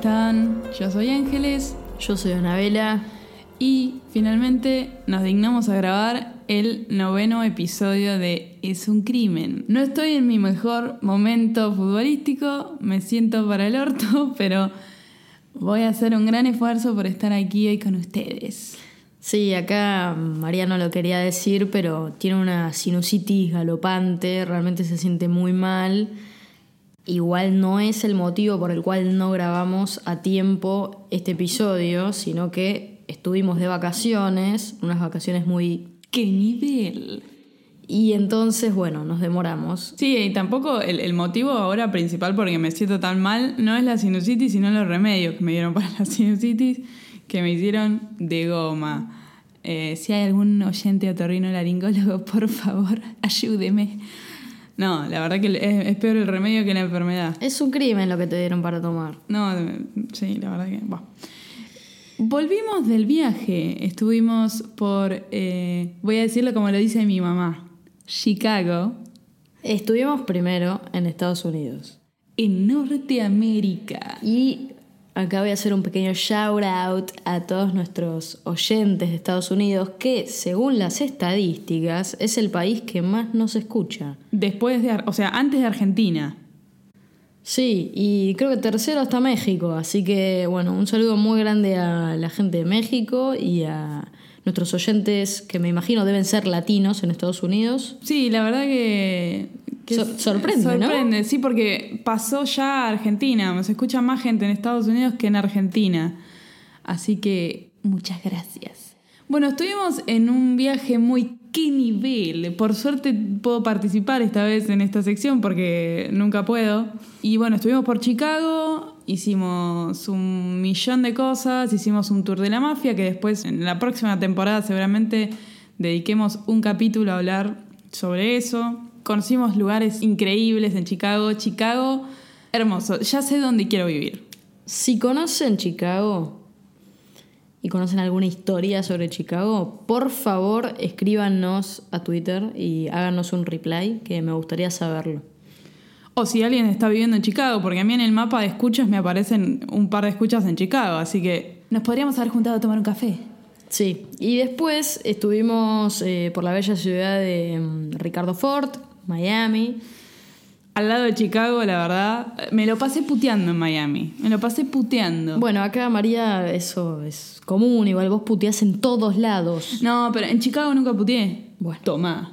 Están? Yo soy Ángeles Yo soy Anabela. y finalmente nos dignamos a grabar el noveno episodio de Es un crimen. No estoy en mi mejor momento futbolístico, me siento para el orto, pero voy a hacer un gran esfuerzo por estar aquí hoy con ustedes. Sí, acá María no lo quería decir, pero tiene una sinusitis galopante, realmente se siente muy mal. Igual no es el motivo por el cual no grabamos a tiempo este episodio, sino que estuvimos de vacaciones, unas vacaciones muy... ¡Qué nivel! Y entonces, bueno, nos demoramos. Sí, y tampoco el, el motivo ahora principal porque me siento tan mal no es la sinusitis, sino los remedios que me dieron para la sinusitis que me hicieron de goma. Eh, si hay algún oyente otorrino laringólogo, por favor, ayúdeme. No, la verdad que es, es peor el remedio que la enfermedad. Es un crimen lo que te dieron para tomar. No, sí, la verdad que. Volvimos del viaje. Estuvimos por. eh, voy a decirlo como lo dice mi mamá: Chicago, Estuvimos primero en Estados Unidos. en Norteamérica. Y acá voy a hacer un pequeño shout out a todos nuestros oyentes de Estados Unidos, que según las estadísticas es el país que más nos escucha. Después de. O sea, antes de Argentina. Sí, y creo que tercero está México, así que bueno, un saludo muy grande a la gente de México y a nuestros oyentes que me imagino deben ser latinos en Estados Unidos. Sí, la verdad que. Sor- sorprende, ¿no? Sorprende, sí, porque pasó ya a Argentina. Se escucha más gente en Estados Unidos que en Argentina. Así que muchas gracias. Bueno, estuvimos en un viaje muy. ¿Qué nivel? Por suerte puedo participar esta vez en esta sección porque nunca puedo. Y bueno, estuvimos por Chicago, hicimos un millón de cosas, hicimos un tour de la mafia que después en la próxima temporada seguramente dediquemos un capítulo a hablar sobre eso. Conocimos lugares increíbles en Chicago. Chicago, hermoso. Ya sé dónde quiero vivir. Si conocen Chicago y conocen alguna historia sobre Chicago, por favor escríbanos a Twitter y háganos un reply, que me gustaría saberlo. O si alguien está viviendo en Chicago, porque a mí en el mapa de escuchas me aparecen un par de escuchas en Chicago, así que nos podríamos haber juntado a tomar un café. Sí, y después estuvimos eh, por la bella ciudad de mm, Ricardo Ford, Miami. Al lado de Chicago, la verdad, me lo pasé puteando en Miami. Me lo pasé puteando. Bueno, acá María eso es común, igual vos puteás en todos lados. No, pero en Chicago nunca puteé. Bueno. Toma.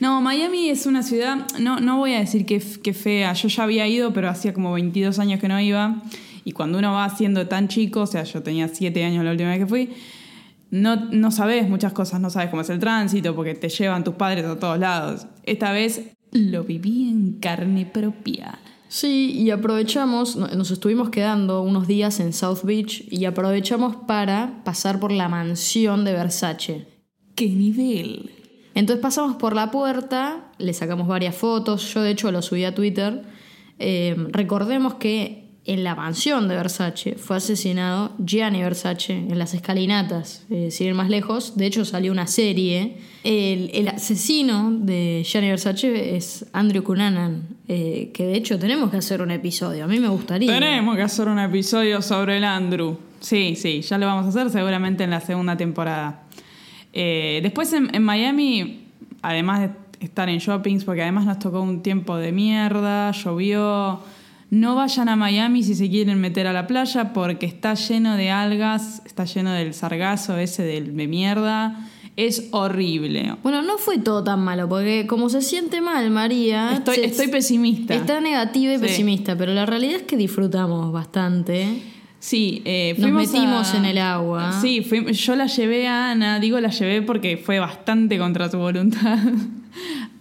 No, Miami es una ciudad, no, no voy a decir que, que fea, yo ya había ido, pero hacía como 22 años que no iba. Y cuando uno va siendo tan chico, o sea, yo tenía 7 años la última vez que fui, no, no sabes muchas cosas, no sabes cómo es el tránsito, porque te llevan tus padres a todos lados. Esta vez lo viví en carne propia. Sí, y aprovechamos, no- nos estuvimos quedando unos días en South Beach y aprovechamos para pasar por la mansión de Versace. ¡Qué nivel! Entonces pasamos por la puerta, le sacamos varias fotos, yo de hecho lo subí a Twitter. Eh, recordemos que en la mansión de Versace fue asesinado Gianni Versace en las escalinatas, eh, sin ir más lejos. De hecho salió una serie. El, asesino de Gianni Versace es Andrew Cunanan, eh, que de hecho tenemos que hacer un episodio, a mí me gustaría. Tenemos que hacer un episodio sobre el Andrew. Sí, sí, ya lo vamos a hacer seguramente en la segunda temporada. Eh, después en Miami, además de estar en shoppings, porque además nos tocó un tiempo de mierda, llovió. No vayan a Miami si se quieren meter a la playa porque está lleno de algas, está lleno del sargazo ese del- de mierda. Es horrible. Bueno, no fue todo tan malo, porque como se siente mal María... Estoy, se- estoy pesimista. Está negativa y Sí. pesimista, pero la realidad es que disfrutamos bastante. Sí, eh, Nos metimos a- en el agua. Sí, fui- yo la llevé a Ana, digo la llevé porque fue bastante contra su voluntad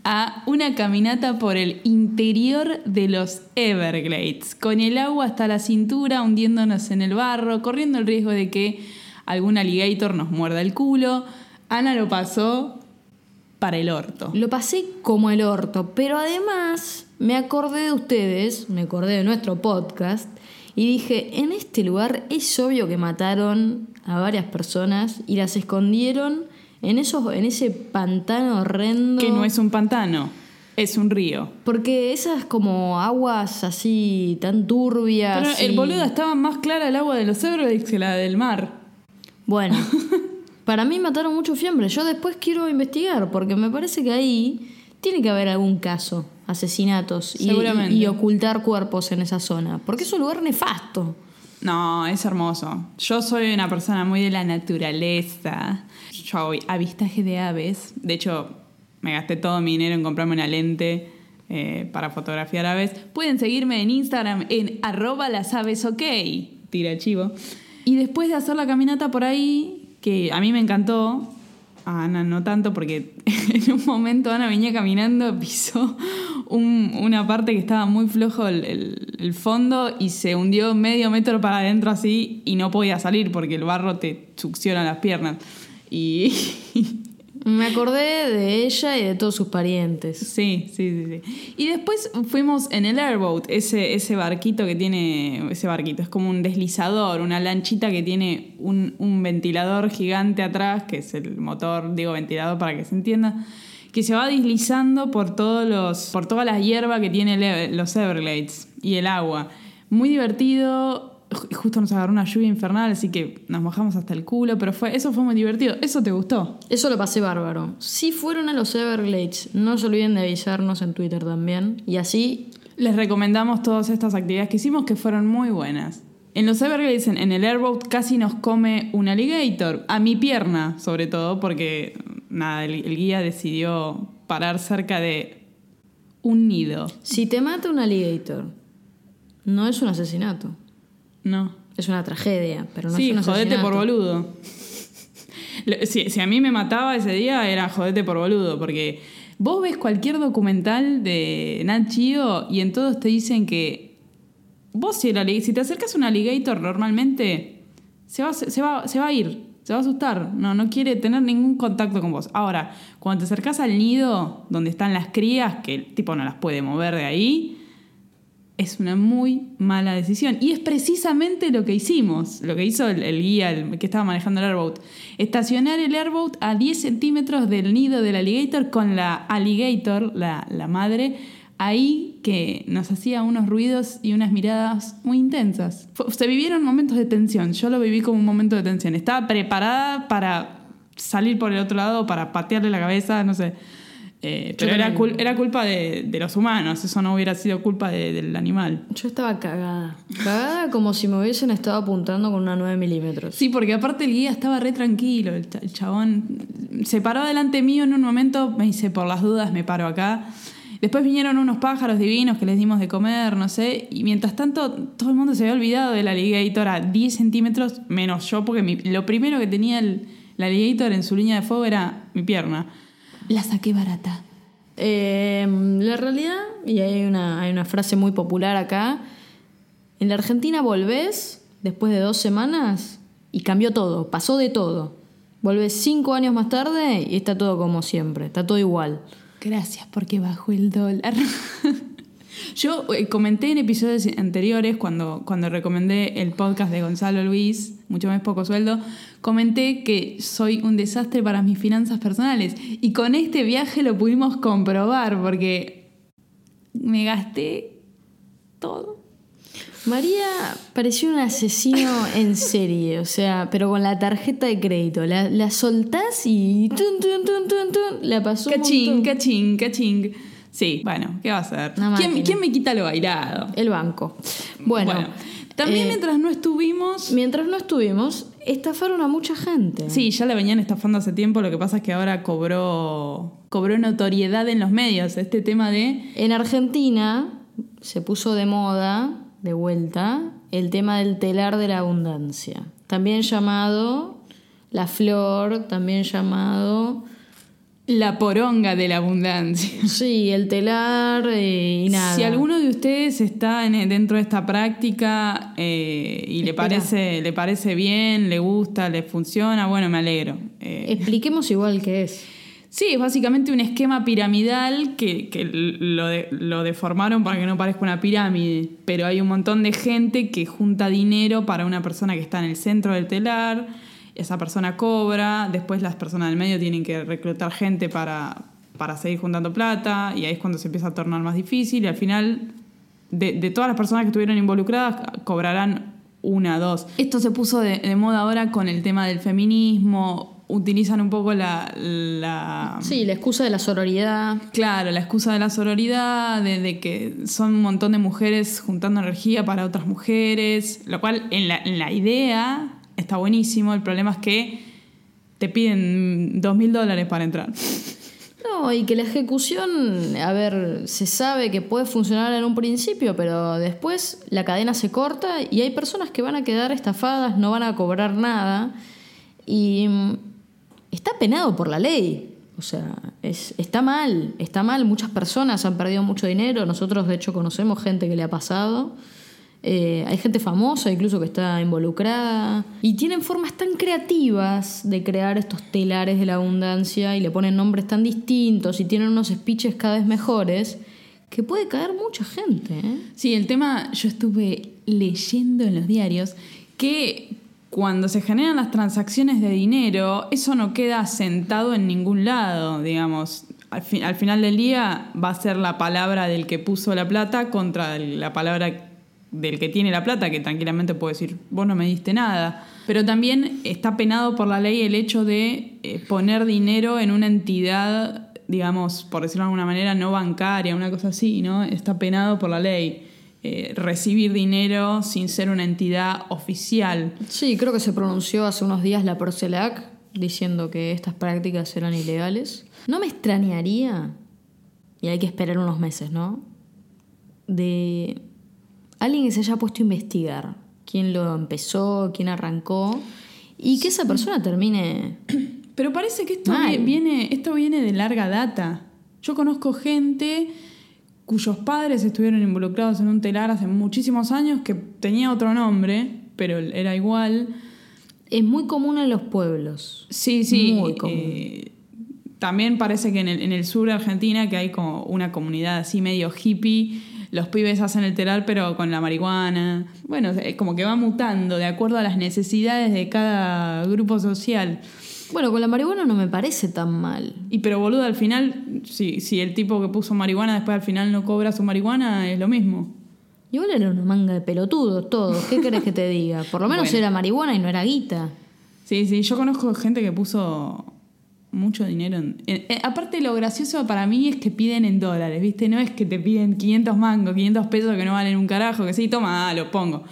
a una caminata por el interior de los Everglades, con el agua hasta la cintura, hundiéndonos en el barro, corriendo el riesgo de que algún alligator nos muerda el culo. Ana lo pasó para el orto. Lo pasé como el orto, pero además me acordé de ustedes, me acordé de nuestro podcast y dije, en este lugar es obvio que mataron a varias personas y las escondieron en, esos, en ese pantano horrendo. Que no es un pantano, es un río. Porque esas como aguas así tan turbias. Pero el boludo estaba más clara el agua de los Everglades que la del mar. Bueno, para mí mataron mucho fiambre. Yo después quiero investigar porque me parece que ahí tiene que haber algún caso, asesinatos y, ocultar cuerpos en esa zona. Porque es un lugar nefasto. No, es hermoso. Yo soy una persona muy de la naturaleza. Yo voy avistaje de aves. De hecho, me gasté todo mi dinero en comprarme una lente eh, para fotografiar aves. Pueden seguirme en Instagram en arroba las aves ok. Tira chivo. Y después de hacer la caminata por ahí, que a mí me encantó, a Ana no tanto porque en un momento Ana venía caminando, pisó un- una parte que estaba muy flojo el, el- el fondo y se hundió medio metro para adentro así y no podía salir porque el barro te succiona las piernas. Y Me acordé de ella y de todos sus parientes. sí, sí, sí, sí. Y después fuimos en el airboat, ese, ese barquito que tiene, ese barquito, es como un deslizador, una lanchita que tiene un, un ventilador gigante atrás, que es el motor, digo ventilador para que se entienda, que se va deslizando por todos los, por toda la hierba que tiene el los Everglades y el agua. Muy divertido. Ju- Justo nos agarró una lluvia infernal, así que nos mojamos hasta el culo, pero fue, eso fue muy divertido. ¿Eso te gustó? Eso lo pasé bárbaro. Si fueron a los Everglades, no se olviden de avisarnos en Twitter también. Y así Les recomendamos todas estas actividades que hicimos que fueron muy buenas. En los Everglades, en, en el airboat, casi nos come un alligator. A mi pierna, sobre todo, porque nada, el, el guía decidió parar cerca de un nido. Si te mata un alligator, no es un asesinato. No. Es una tragedia, pero no sí, es un jodete por boludo. Si, si a mí me mataba ese día, era jodete por boludo, porque vos ves cualquier documental de Nat Geo y en todos te dicen que vos si, alli- si te acercas a un alligator normalmente, se va, se, va, se va a ir, se va a asustar, no, no quiere tener ningún contacto con vos. Ahora, cuando te acercas al nido donde están las crías, que el tipo no las puede mover de ahí, es una muy mala decisión. Y es precisamente lo que hicimos, lo que hizo el, el guía el que estaba manejando el airboat. Estacionar el airboat a 10 centímetros del nido del alligator con la alligator, la, la madre, ahí que nos hacía unos ruidos y unas miradas muy intensas. Fue- se vivieron momentos de tensión, yo lo viví como un momento de tensión. Estaba preparada para salir por el otro lado, para patearle la cabeza, no sé. Eh, pero era, cul- era culpa de, de los humanos, eso no hubiera sido culpa de- del animal. Yo estaba cagada. Cagada como si me hubiesen estado apuntando con una 9 milímetros. Sí, porque aparte el guía estaba re tranquilo, el, el chabón se paró delante mío en un momento, me dice, por las dudas me paro acá. Después vinieron unos pájaros divinos que les dimos de comer, no sé, y mientras tanto todo el mundo se había olvidado del alligator a 10 centímetros, menos yo, porque mi- lo primero que tenía el, el alligator en su línea de fuego era mi pierna. La saqué barata. Eh, la realidad, y hay una, hay una frase muy popular acá, en la Argentina volvés después de dos semanas y cambió todo, pasó de todo. Volvés cinco años más tarde y está todo como siempre, está todo igual. Gracias porque bajó el dólar. Yo eh, comenté en episodios anteriores, cuando, cuando recomendé el podcast de Gonzalo Luis, mucho más poco sueldo, comenté que soy un desastre para mis finanzas personales. Y con este viaje lo pudimos comprobar, porque me gasté todo. María pareció un asesino en serie, o sea, pero con la tarjeta de crédito. La, la soltás y tun, tun, tun, tun, tun, la pasó Cachín, cachín, cachín. Sí, bueno, ¿qué va a hacer? ¿Quién, quién me quita lo bailado? El banco. Bueno, también eh, mientras no estuvimos... mientras no estuvimos, estafaron a mucha gente. Sí, ya la venían estafando hace tiempo, lo que pasa es que ahora cobró, cobró notoriedad en los medios este tema de... En Argentina se puso de moda, de vuelta, el tema del telar de la abundancia. También llamado la flor, también llamado La poronga de la abundancia. Sí, el telar eh, y nada. Si alguno de ustedes está en- dentro de esta práctica eh, y le parece, le parece bien, le gusta, le funciona, bueno, me alegro. Eh, Expliquemos igual qué es. Sí, es básicamente un esquema piramidal que, que lo, de- lo deformaron para que no parezca una pirámide, pero hay un montón de gente que junta dinero para una persona que está en el centro del telar, esa persona cobra, después las personas del medio tienen que reclutar gente para, para seguir juntando plata y ahí es cuando se empieza a tornar más difícil y al final de, de todas las personas que estuvieron involucradas cobrarán una, dos. Esto se puso de, de moda ahora con el tema del feminismo, utilizan un poco la... la Sí, la excusa de la sororidad. Claro, la excusa de la sororidad, de, de que son un montón de mujeres juntando energía para otras mujeres, lo cual en la, en la idea está buenísimo, el problema es que te piden dos mil dólares para entrar. No, y que la ejecución, a ver, se sabe que puede funcionar en un principio, pero después la cadena se corta y hay personas que van a quedar estafadas, no van a cobrar nada. Y mm, está penado por la ley. O sea, es, está mal, está mal. Muchas personas han perdido mucho dinero. Nosotros, de hecho, conocemos gente que le ha pasado. Eh, hay gente famosa incluso que está involucrada. Y tienen formas tan creativas de crear estos telares de la abundancia y le ponen nombres tan distintos y tienen unos speeches cada vez mejores que puede caer mucha gente. ¿eh? Sí, el tema, yo estuve leyendo en los diarios que cuando se generan las transacciones de dinero, eso no queda sentado en ningún lado, digamos. Al, al final del día va a ser la palabra del que puso la plata contra la palabra del que tiene la plata, que tranquilamente puede decir, vos no me diste nada. Pero también está penado por la ley el hecho de eh, poner dinero en una entidad, digamos, por decirlo de alguna manera, no bancaria, una cosa así, ¿no? Está penado por la ley. eh, recibir dinero sin ser una entidad oficial. Sí, creo que se pronunció hace unos días la Procelac diciendo que estas prácticas eran ilegales. No me extrañaría, y hay que esperar unos meses, ¿no? De alguien que se haya puesto a investigar quién lo empezó, quién arrancó, y que esa persona termine... Pero parece que esto Mal. viene, esto viene de larga data. Yo conozco gente cuyos padres estuvieron involucrados en un telar hace muchísimos años que tenía otro nombre, pero era igual. Es muy común en los pueblos. Sí, sí. Muy común. eh, también parece que en el, en el sur de Argentina, que hay como una comunidad así medio hippie, los pibes hacen el telar pero con la marihuana. Bueno, es como que va mutando de acuerdo a las necesidades de cada grupo social. Bueno, con la marihuana no me parece tan mal. Y pero boludo, al final, si, si el tipo que puso marihuana después al final no cobra su marihuana, es lo mismo. Igual era una manga de pelotudos todos. ¿Qué querés que te diga? Por lo menos Bueno. era marihuana y no era guita. Sí, sí, yo conozco gente que puso mucho dinero en... eh, aparte lo gracioso para mí es que piden en dólares, ¿viste? No es que te piden 500 mangos, 500 pesos que no valen un carajo, que sí, toma, ah, lo pongo.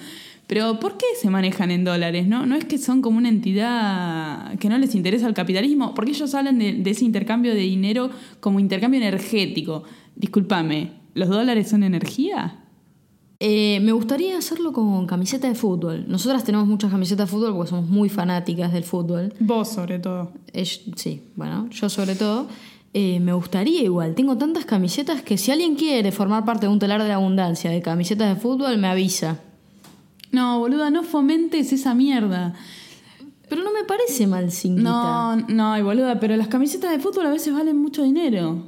Pero ¿por qué se manejan en dólares? No, no es que son como una entidad que no les interesa el capitalismo, porque ellos hablan de, de ese intercambio de dinero como intercambio energético. Discúlpame, ¿los dólares son energía? Eh, me gustaría hacerlo con camiseta de fútbol. Nosotras tenemos muchas camisetas de fútbol porque somos muy fanáticas del fútbol. Vos sobre todo. Eh, sí, bueno, yo sobre todo. Eh, me gustaría igual. Tengo tantas camisetas que si alguien quiere formar parte de un telar de abundancia de camisetas de fútbol, me avisa. No, boluda, no fomentes esa mierda. Pero no me parece mal sin No, no, y boluda, pero las camisetas de fútbol a veces valen mucho dinero.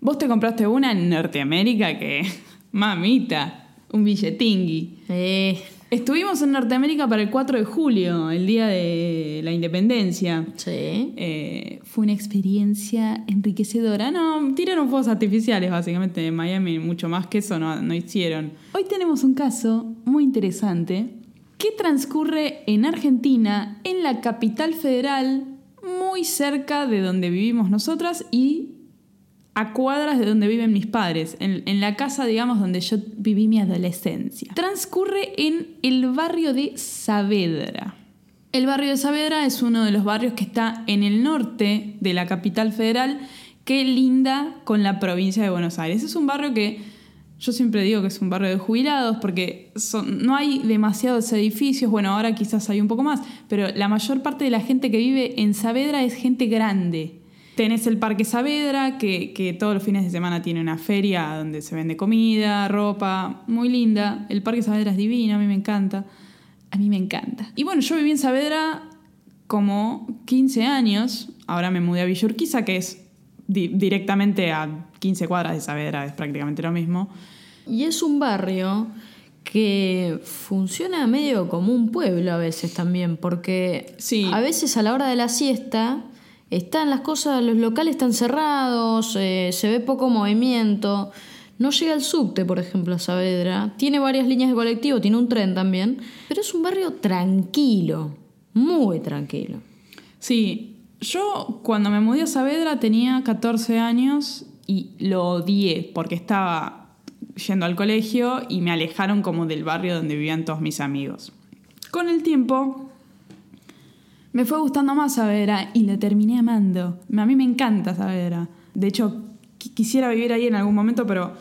Vos te compraste una en Norteamérica que. Mamita, un billetingui. Eh, Estuvimos en Norteamérica para el 4 de julio, el día de la independencia. sí. Eh, fue una experiencia enriquecedora. No, tiraron fuegos artificiales básicamente en Miami, mucho más que eso no, no hicieron. Hoy tenemos un caso muy interesante que transcurre en Argentina, en la capital federal, muy cerca de donde vivimos nosotras y a cuadras de donde viven mis padres, en, la casa, digamos, donde yo viví mi adolescencia. Transcurre en el barrio de Saavedra. El barrio de Saavedra es uno de los barrios que está en el norte de la capital federal que linda con la provincia de Buenos Aires. Es un barrio que yo siempre digo que es un barrio de jubilados porque no hay demasiados edificios, bueno, ahora quizás hay un poco más, pero la mayor parte de la gente que vive en Saavedra es gente grande. Tenés el Parque Saavedra, que, que todos los fines de semana tiene una feria donde se vende comida, ropa, muy linda. El Parque Saavedra es divino, a mí me encanta. A mí me encanta. Y bueno, yo viví en Saavedra como 15 años. Ahora me mudé a Villurquiza, que es di- directamente a 15 cuadras de Saavedra, es prácticamente lo mismo. Y es un barrio que funciona medio como un pueblo a veces también, porque Sí. a veces a la hora de la siesta están las cosas, los locales están cerrados, eh, se ve poco movimiento. No llega el subte, por ejemplo, a Saavedra. Tiene varias líneas de colectivo, tiene un tren también, pero es un barrio tranquilo, muy tranquilo. Sí, yo cuando me mudé a Saavedra tenía 14 años y lo odié porque estaba yendo al colegio y me alejaron como del barrio donde vivían todos mis amigos. Con el tiempo me fue gustando más Saavedra y le terminé amando. A mí me encanta Saavedra. De hecho, qui- quisiera vivir ahí en algún momento, pero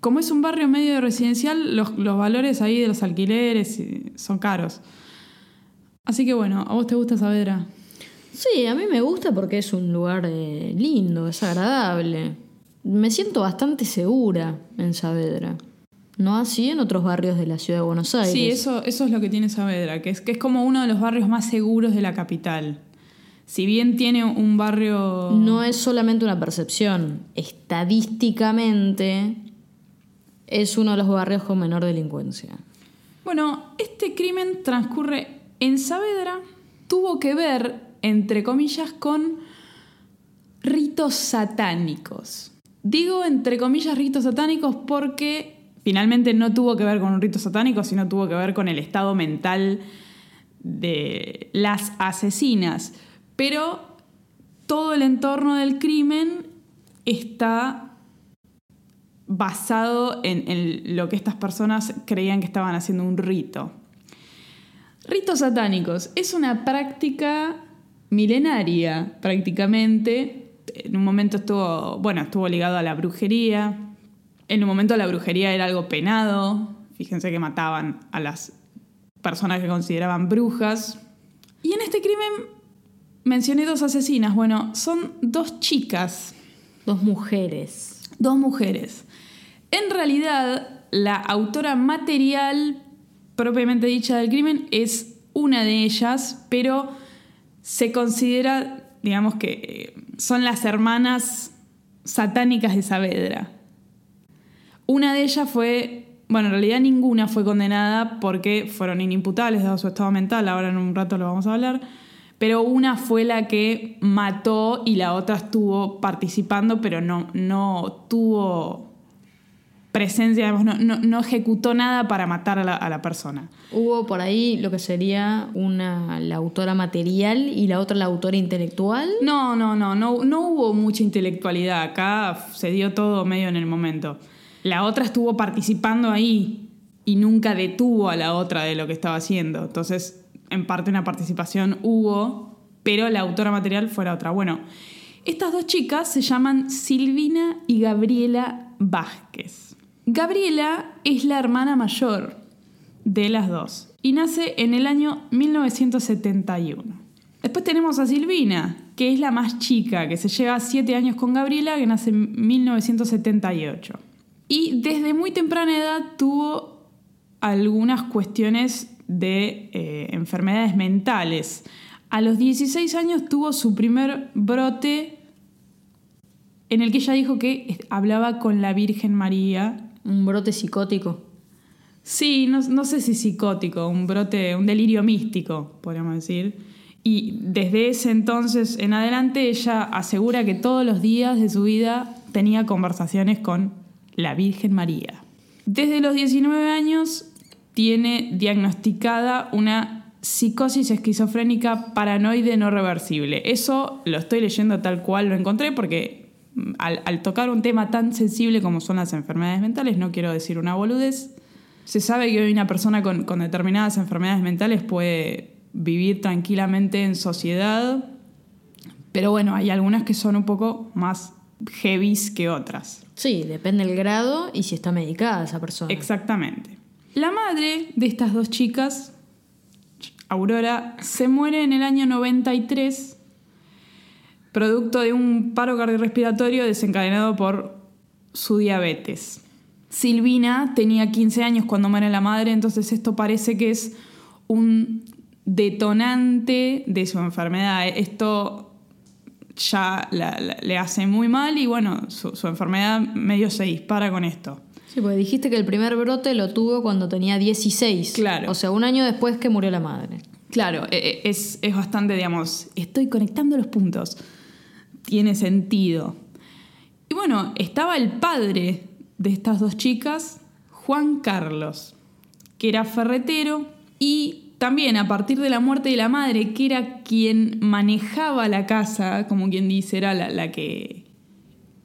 como es un barrio medio residencial, los, valores ahí de los alquileres eh, son caros. Así que bueno, ¿a vos te gusta Saavedra? Sí, a mí me gusta porque es un lugar eh, lindo, es agradable. Me siento bastante segura en Saavedra. No así en otros barrios de la ciudad de Buenos Aires. Sí, eso, eso es lo que tiene Saavedra, que es, que es como uno de los barrios más seguros de la capital. Si bien tiene un barrio... No es solamente una percepción. Estadísticamente es uno de los barrios con menor delincuencia. Bueno, este crimen transcurre en Saavedra, tuvo que ver, entre comillas, con ritos satánicos. Digo entre comillas ritos satánicos porque finalmente no tuvo que ver con un rito satánico, sino tuvo que ver con el estado mental de las asesinas. Pero todo el entorno del crimen está basado en, lo que estas personas creían que estaban haciendo un rito. Ritos satánicos es una práctica milenaria prácticamente. En un momento estuvo, bueno, estuvo ligado a la brujería. En un momento la brujería era algo penado. Fíjense que mataban a las personas que consideraban brujas. Y en este crimen mencioné dos asesinas. Bueno, son dos chicas Dos mujeres. dos mujeres. En realidad, la autora material propiamente dicha del crimen es una de ellas, pero se considera, digamos que eh, son las hermanas satánicas de Saavedra. Una de ellas fue, bueno, en realidad ninguna fue condenada porque fueron inimputables dado su estado mental, ahora en un rato lo vamos a hablar, pero una fue la que mató y la otra estuvo participando, pero no, no tuvo presencia, digamos, no, no- no ejecutó nada para matar a la, a la persona. Hubo por ahí lo que sería una la autora material y la otra la autora intelectual. No, no, no, no, no hubo mucha intelectualidad. Acá se dio todo medio en el momento. La otra estuvo participando ahí y nunca detuvo a la otra de lo que estaba haciendo. Entonces, en parte una participación hubo, pero la autora material fue la otra. Bueno, estas dos chicas se llaman Silvina y Gabriela Vázquez. Gabriela es la hermana mayor de las dos y nace en el año 1971. Después tenemos a Silvina, que es la más chica, que se lleva siete años con Gabriela, que nace en 1978. Y desde muy temprana edad tuvo algunas cuestiones de eh, enfermedades mentales. A los 16 años tuvo su primer brote en el que ella dijo que hablaba con la Virgen María Un brote psicótico. Sí, no, no sé si psicótico, un brote, un delirio místico, podríamos decir. Y desde ese entonces en adelante ella asegura que todos los días de su vida tenía conversaciones con la Virgen María. Desde los 19 años tiene diagnosticada una psicosis esquizofrénica paranoide no reversible. Eso lo estoy leyendo tal cual lo encontré porque mm, al, tocar un tema tan sensible como son las enfermedades mentales, no quiero decir una boludez, se sabe que hoy una persona con, con determinadas enfermedades mentales puede vivir tranquilamente en sociedad, pero bueno, hay algunas que son un poco más heavies que otras. Sí, depende del grado y si está medicada esa persona. Exactamente. La madre de estas dos chicas, Aurora, se muere en el año 93 producto de un paro cardiorrespiratorio desencadenado por su diabetes. Silvina tenía 15 años cuando muere la madre, entonces esto parece que es un detonante de su enfermedad. Esto ya le hace muy mal y bueno, su, su enfermedad medio se dispara con esto. Sí, porque dijiste que el primer brote lo tuvo cuando tenía 16. Claro. O sea, un año después que murió la madre. Claro, e, e, es, es bastante, digamos, estoy conectando los puntos. Tiene sentido. Y bueno, estaba el padre de estas dos chicas, Juan Carlos, que era ferretero y también a partir de la muerte de la madre, que era quien manejaba la casa, como quien dice, era la, la que.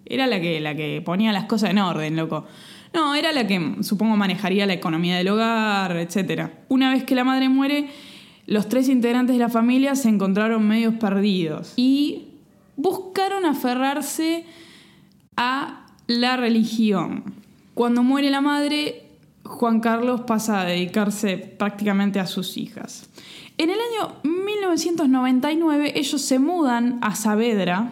Era la que, la que ponía las cosas en orden, loco. No, era la que supongo manejaría la economía del hogar, etc. Una vez que la madre muere, los tres integrantes de la familia se encontraron medios perdidos y buscaron aferrarse a la religión. Cuando muere la madre, Juan Carlos pasa a dedicarse prácticamente a sus hijas. En el año 1999 ellos se mudan a Saavedra,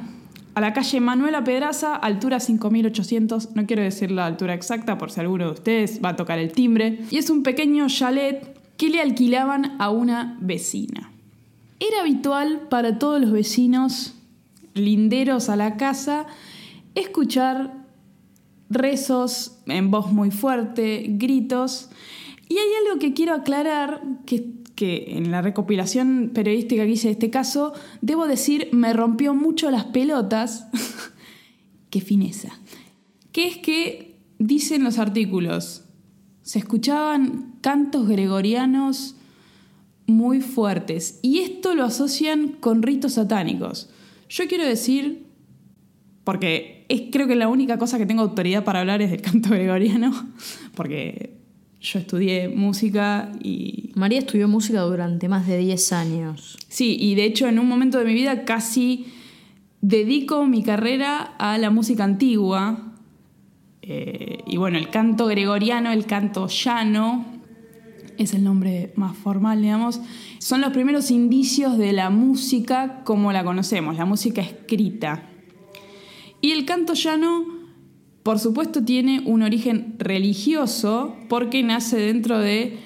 a la calle Manuela Pedraza, altura 5800, no quiero decir la altura exacta por si alguno de ustedes va a tocar el timbre, y es un pequeño chalet que le alquilaban a una vecina. Era habitual para todos los vecinos linderos a la casa escuchar rezos en voz muy fuerte, gritos, y hay algo que quiero aclarar que que en la recopilación periodística que hice de este caso, debo decir, me rompió mucho las pelotas. Qué fineza. Que es que, dicen los artículos, se escuchaban cantos gregorianos muy fuertes y esto lo asocian con ritos satánicos. Yo quiero decir, porque es creo que la única cosa que tengo autoridad para hablar es del canto gregoriano, porque yo estudié música y... María estudió música durante más de 10 años. Sí, y de hecho en un momento de mi vida casi dedico mi carrera a la música antigua. Eh, y bueno, el canto gregoriano, el canto llano, es el nombre más formal, digamos, son los primeros indicios de la música como la conocemos, la música escrita. Y el canto llano por supuesto tiene un origen religioso porque nace dentro de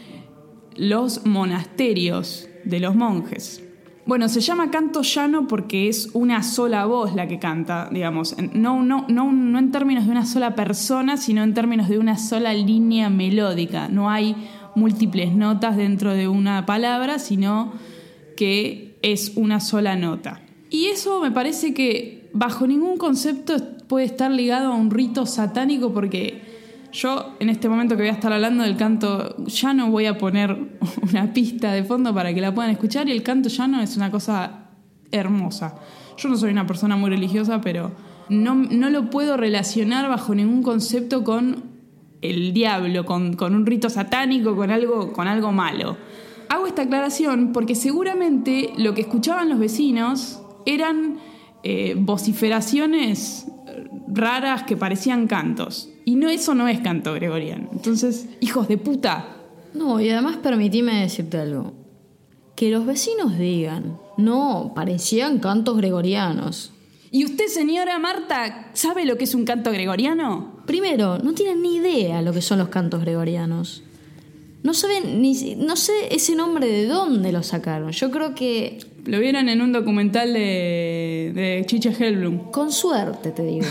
los monasterios de los monjes. Bueno, se llama canto llano porque es una sola voz la que canta, digamos, no, no, en términos de una sola persona, sino en términos de una sola línea melódica. No hay múltiples notas dentro de una palabra, sino que es una sola nota. Y eso me parece que bajo ningún concepto puede estar ligado a un rito satánico porque yo en este momento que voy a estar hablando del canto llano voy a poner una pista de fondo para que la puedan escuchar y el canto llano es una cosa hermosa. Yo no soy una persona muy religiosa, pero no, no lo puedo relacionar bajo ningún concepto con el diablo, con, con un rito satánico, con algo, con algo malo. Hago esta aclaración porque seguramente lo que escuchaban los vecinos eran eh, vociferaciones raras que parecían cantos. Y no, eso no es canto gregoriano. Entonces, hijos de puta. No, y además permitime decirte algo. Que los vecinos digan, no, parecían cantos gregorianos. ¿Y usted, señora Marta, sabe lo que es un canto gregoriano? Primero, no tienen ni idea lo que son los cantos gregorianos. No saben ni no sé ese nombre de dónde lo sacaron. Yo creo que lo vieron en un documental de, de Chicha Hellblum. Con suerte, te digo.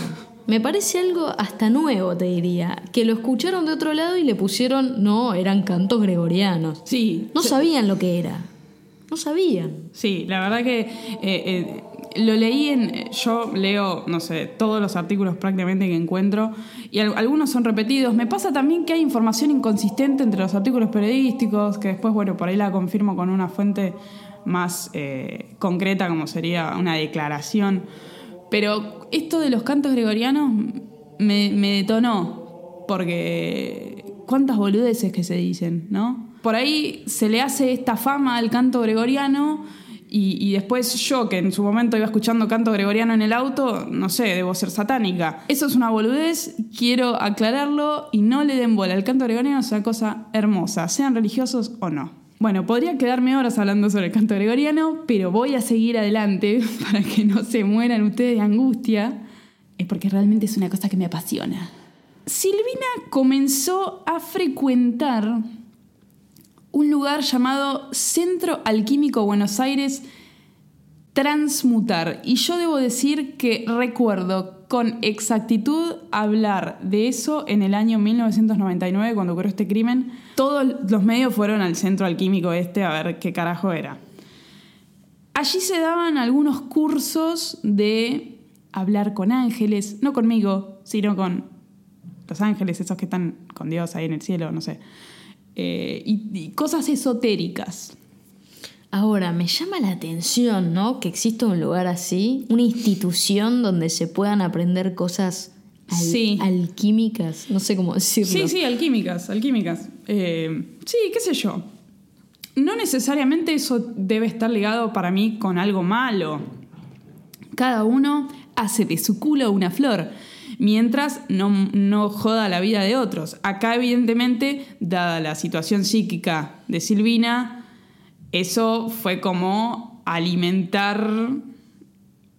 Me parece algo hasta nuevo, te diría. Que lo escucharon de otro lado y le pusieron, no, eran cantos gregorianos. Sí. No sabían lo que era. No sabían. Sí, la verdad que eh, eh, lo leí en. Yo leo, no sé, todos los artículos prácticamente que encuentro y algunos son repetidos. Me pasa también que hay información inconsistente entre los artículos periodísticos, que después, bueno, por ahí la confirmo con una fuente más eh, concreta como sería una declaración. Pero esto de los cantos gregorianos me, me detonó, porque cuántas boludeces que se dicen, ¿no? Por ahí se le hace esta fama al canto gregoriano y, y, después yo, que en su momento iba escuchando canto gregoriano en el auto, no sé, debo ser satánica. Eso es una boludez, quiero aclararlo y no le den bola. El canto gregoriano es una cosa hermosa, sean religiosos o no. Bueno, podría quedarme horas hablando sobre el canto gregoriano, pero voy a seguir adelante para que no se mueran ustedes de angustia. Porque realmente es una cosa que me apasiona. Silvina comenzó a frecuentar un lugar llamado Centro Alquímico Buenos Aires Transmutar. Y yo debo decir que recuerdo con exactitud hablar de eso en el año 1999, cuando ocurrió este crimen. Todos los medios fueron al Centro Alquímico este a ver qué carajo era. Allí se daban algunos cursos de hablar con ángeles, no conmigo, sino con los ángeles, esos que están con Dios ahí en el cielo, no sé. Eh, y, y cosas esotéricas. Ahora, me llama la atención, ¿no? Que exista un lugar así, una institución donde se puedan aprender cosas al- Sí. alquímicas, no sé cómo decirlo. Sí, sí, alquímicas, alquímicas. Eh, sí, qué sé yo. No necesariamente eso debe estar ligado para mí con algo malo. Cada uno hace de su culo una flor, mientras no, no joda la vida de otros. Acá, evidentemente, dada la situación psíquica de Silvina, eso fue como alimentar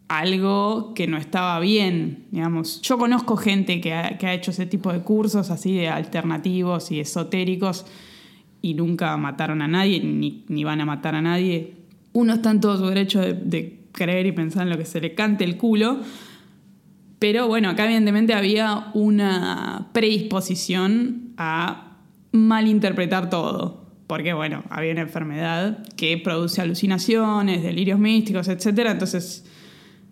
algo que no estaba bien, digamos. Yo conozco gente que ha, hecho ese tipo de cursos así de alternativos y esotéricos y nunca mataron a nadie, ni, ni van a matar a nadie. Uno está en todo su derecho de, de creer y pensar en lo que se le cante el culo, pero bueno, acá evidentemente había una predisposición a malinterpretar todo. Porque bueno, había una enfermedad que produce alucinaciones, delirios místicos, etc. Entonces,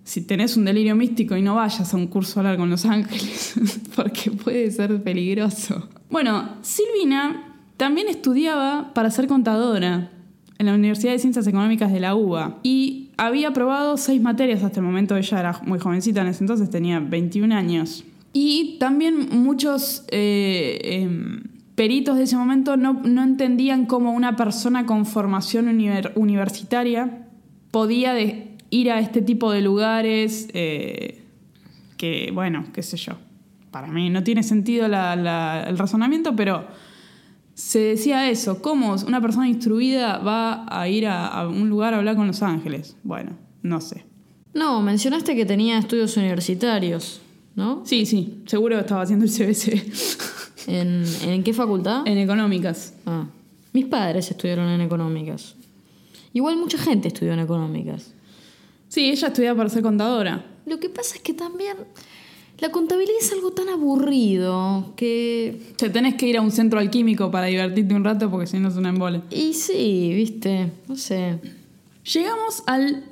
si tenés un delirio místico y no vayas a un curso a hablar con los ángeles, porque puede ser peligroso. Bueno, Silvina también estudiaba para ser contadora en la Universidad de Ciencias Económicas de la UBA y había aprobado seis materias hasta el momento. Ella era muy jovencita en ese entonces, tenía 21 años. Y también muchos eh, em, peritos de ese momento no, no entendían cómo una persona con formación univer- universitaria podía de- ir a este tipo de lugares eh, que, bueno, qué sé yo. Para mí no tiene sentido la- la- el razonamiento, pero se decía eso. ¿Cómo una persona instruida va a ir a, a un lugar a hablar con los ángeles? Bueno, no sé. No, mencionaste que tenía estudios universitarios, ¿no? Sí, sí, seguro estaba haciendo el CBC ¿En, ¿en qué facultad? en económicas. Ah, mis padres estudiaron en económicas. Igual mucha gente estudió en económicas. Sí, ella estudiaba para ser contadora. Lo que pasa es que también la contabilidad es algo tan aburrido que... Te tenés que ir a un centro alquímico para divertirte un rato porque si no es una embole. Y sí, viste, no sé. Llegamos al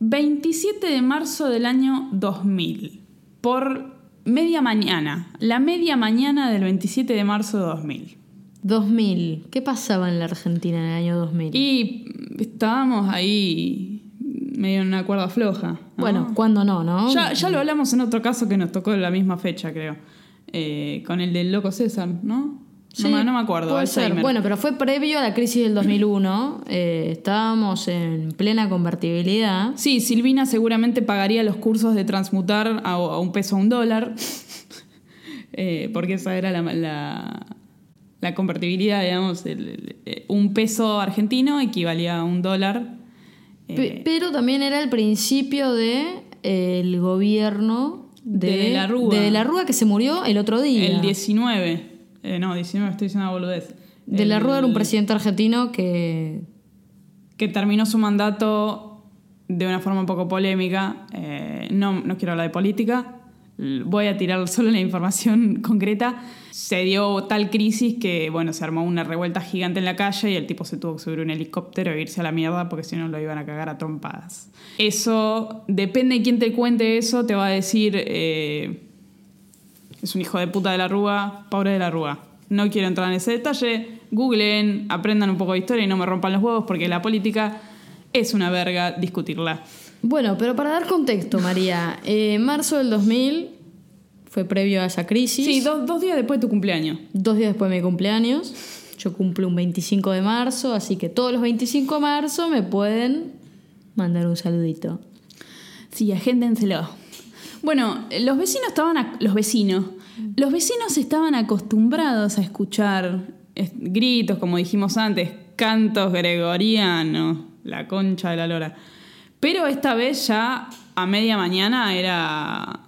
27 de marzo del año 2000. Por media mañana. La media mañana del 27 de marzo de 2000. 2000. ¿Qué pasaba en la Argentina en el año 2000? Y estábamos ahí medio en una cuerda floja. ¿no? Bueno, ¿cuándo no, no? Ya, ya lo hablamos en otro caso que nos tocó en la misma fecha, creo. Eh, con el del loco César, ¿no? Sí, no, me- no me acuerdo. Alzheimer. Bueno, pero fue previo a la crisis del 2001. eh, estábamos en plena convertibilidad. Sí, Silvina seguramente pagaría los cursos de transmutar a, a un peso a un dólar. Eh, porque esa era la, la, la convertibilidad, digamos. el- el- eh, un peso argentino equivalía a un dólar. Eh, Pe- pero también era el principio de eh, el gobierno de, De la Rúa. de De la Rúa que se murió el otro día. el 19. Eh, no, 19, estoy diciendo una boludez. de la Rúa era un presidente argentino que que terminó su mandato de una forma un poco polémica. Eh, no, no quiero hablar de política, voy a tirar solo la información concreta. Se dio tal crisis que, bueno, se armó una revuelta gigante en la calle y el tipo se tuvo que subir un helicóptero e irse a la mierda porque si no lo iban a cagar a trompadas. Eso, depende de quién te cuente eso, te va a decir, eh, es un hijo de puta de la Rúa, pobre de la Rúa. No quiero entrar en ese detalle. Googleen, aprendan un poco de historia y no me rompan los huevos porque la política es una verga discutirla. Bueno, pero para dar contexto, María, eh, marzo del 2000 fue previo a esa crisis. Sí, dos, dos días después de tu cumpleaños. Dos días después de mi cumpleaños. Yo cumplo un 25 de marzo, así que todos los 25 de marzo me pueden mandar un saludito. Sí, agéndenselo. Bueno, los vecinos estaban. ac- los vecinos. Los vecinos estaban acostumbrados a escuchar gritos, como dijimos antes, cantos gregorianos, la concha de la lora. Pero esta vez ya a media mañana era,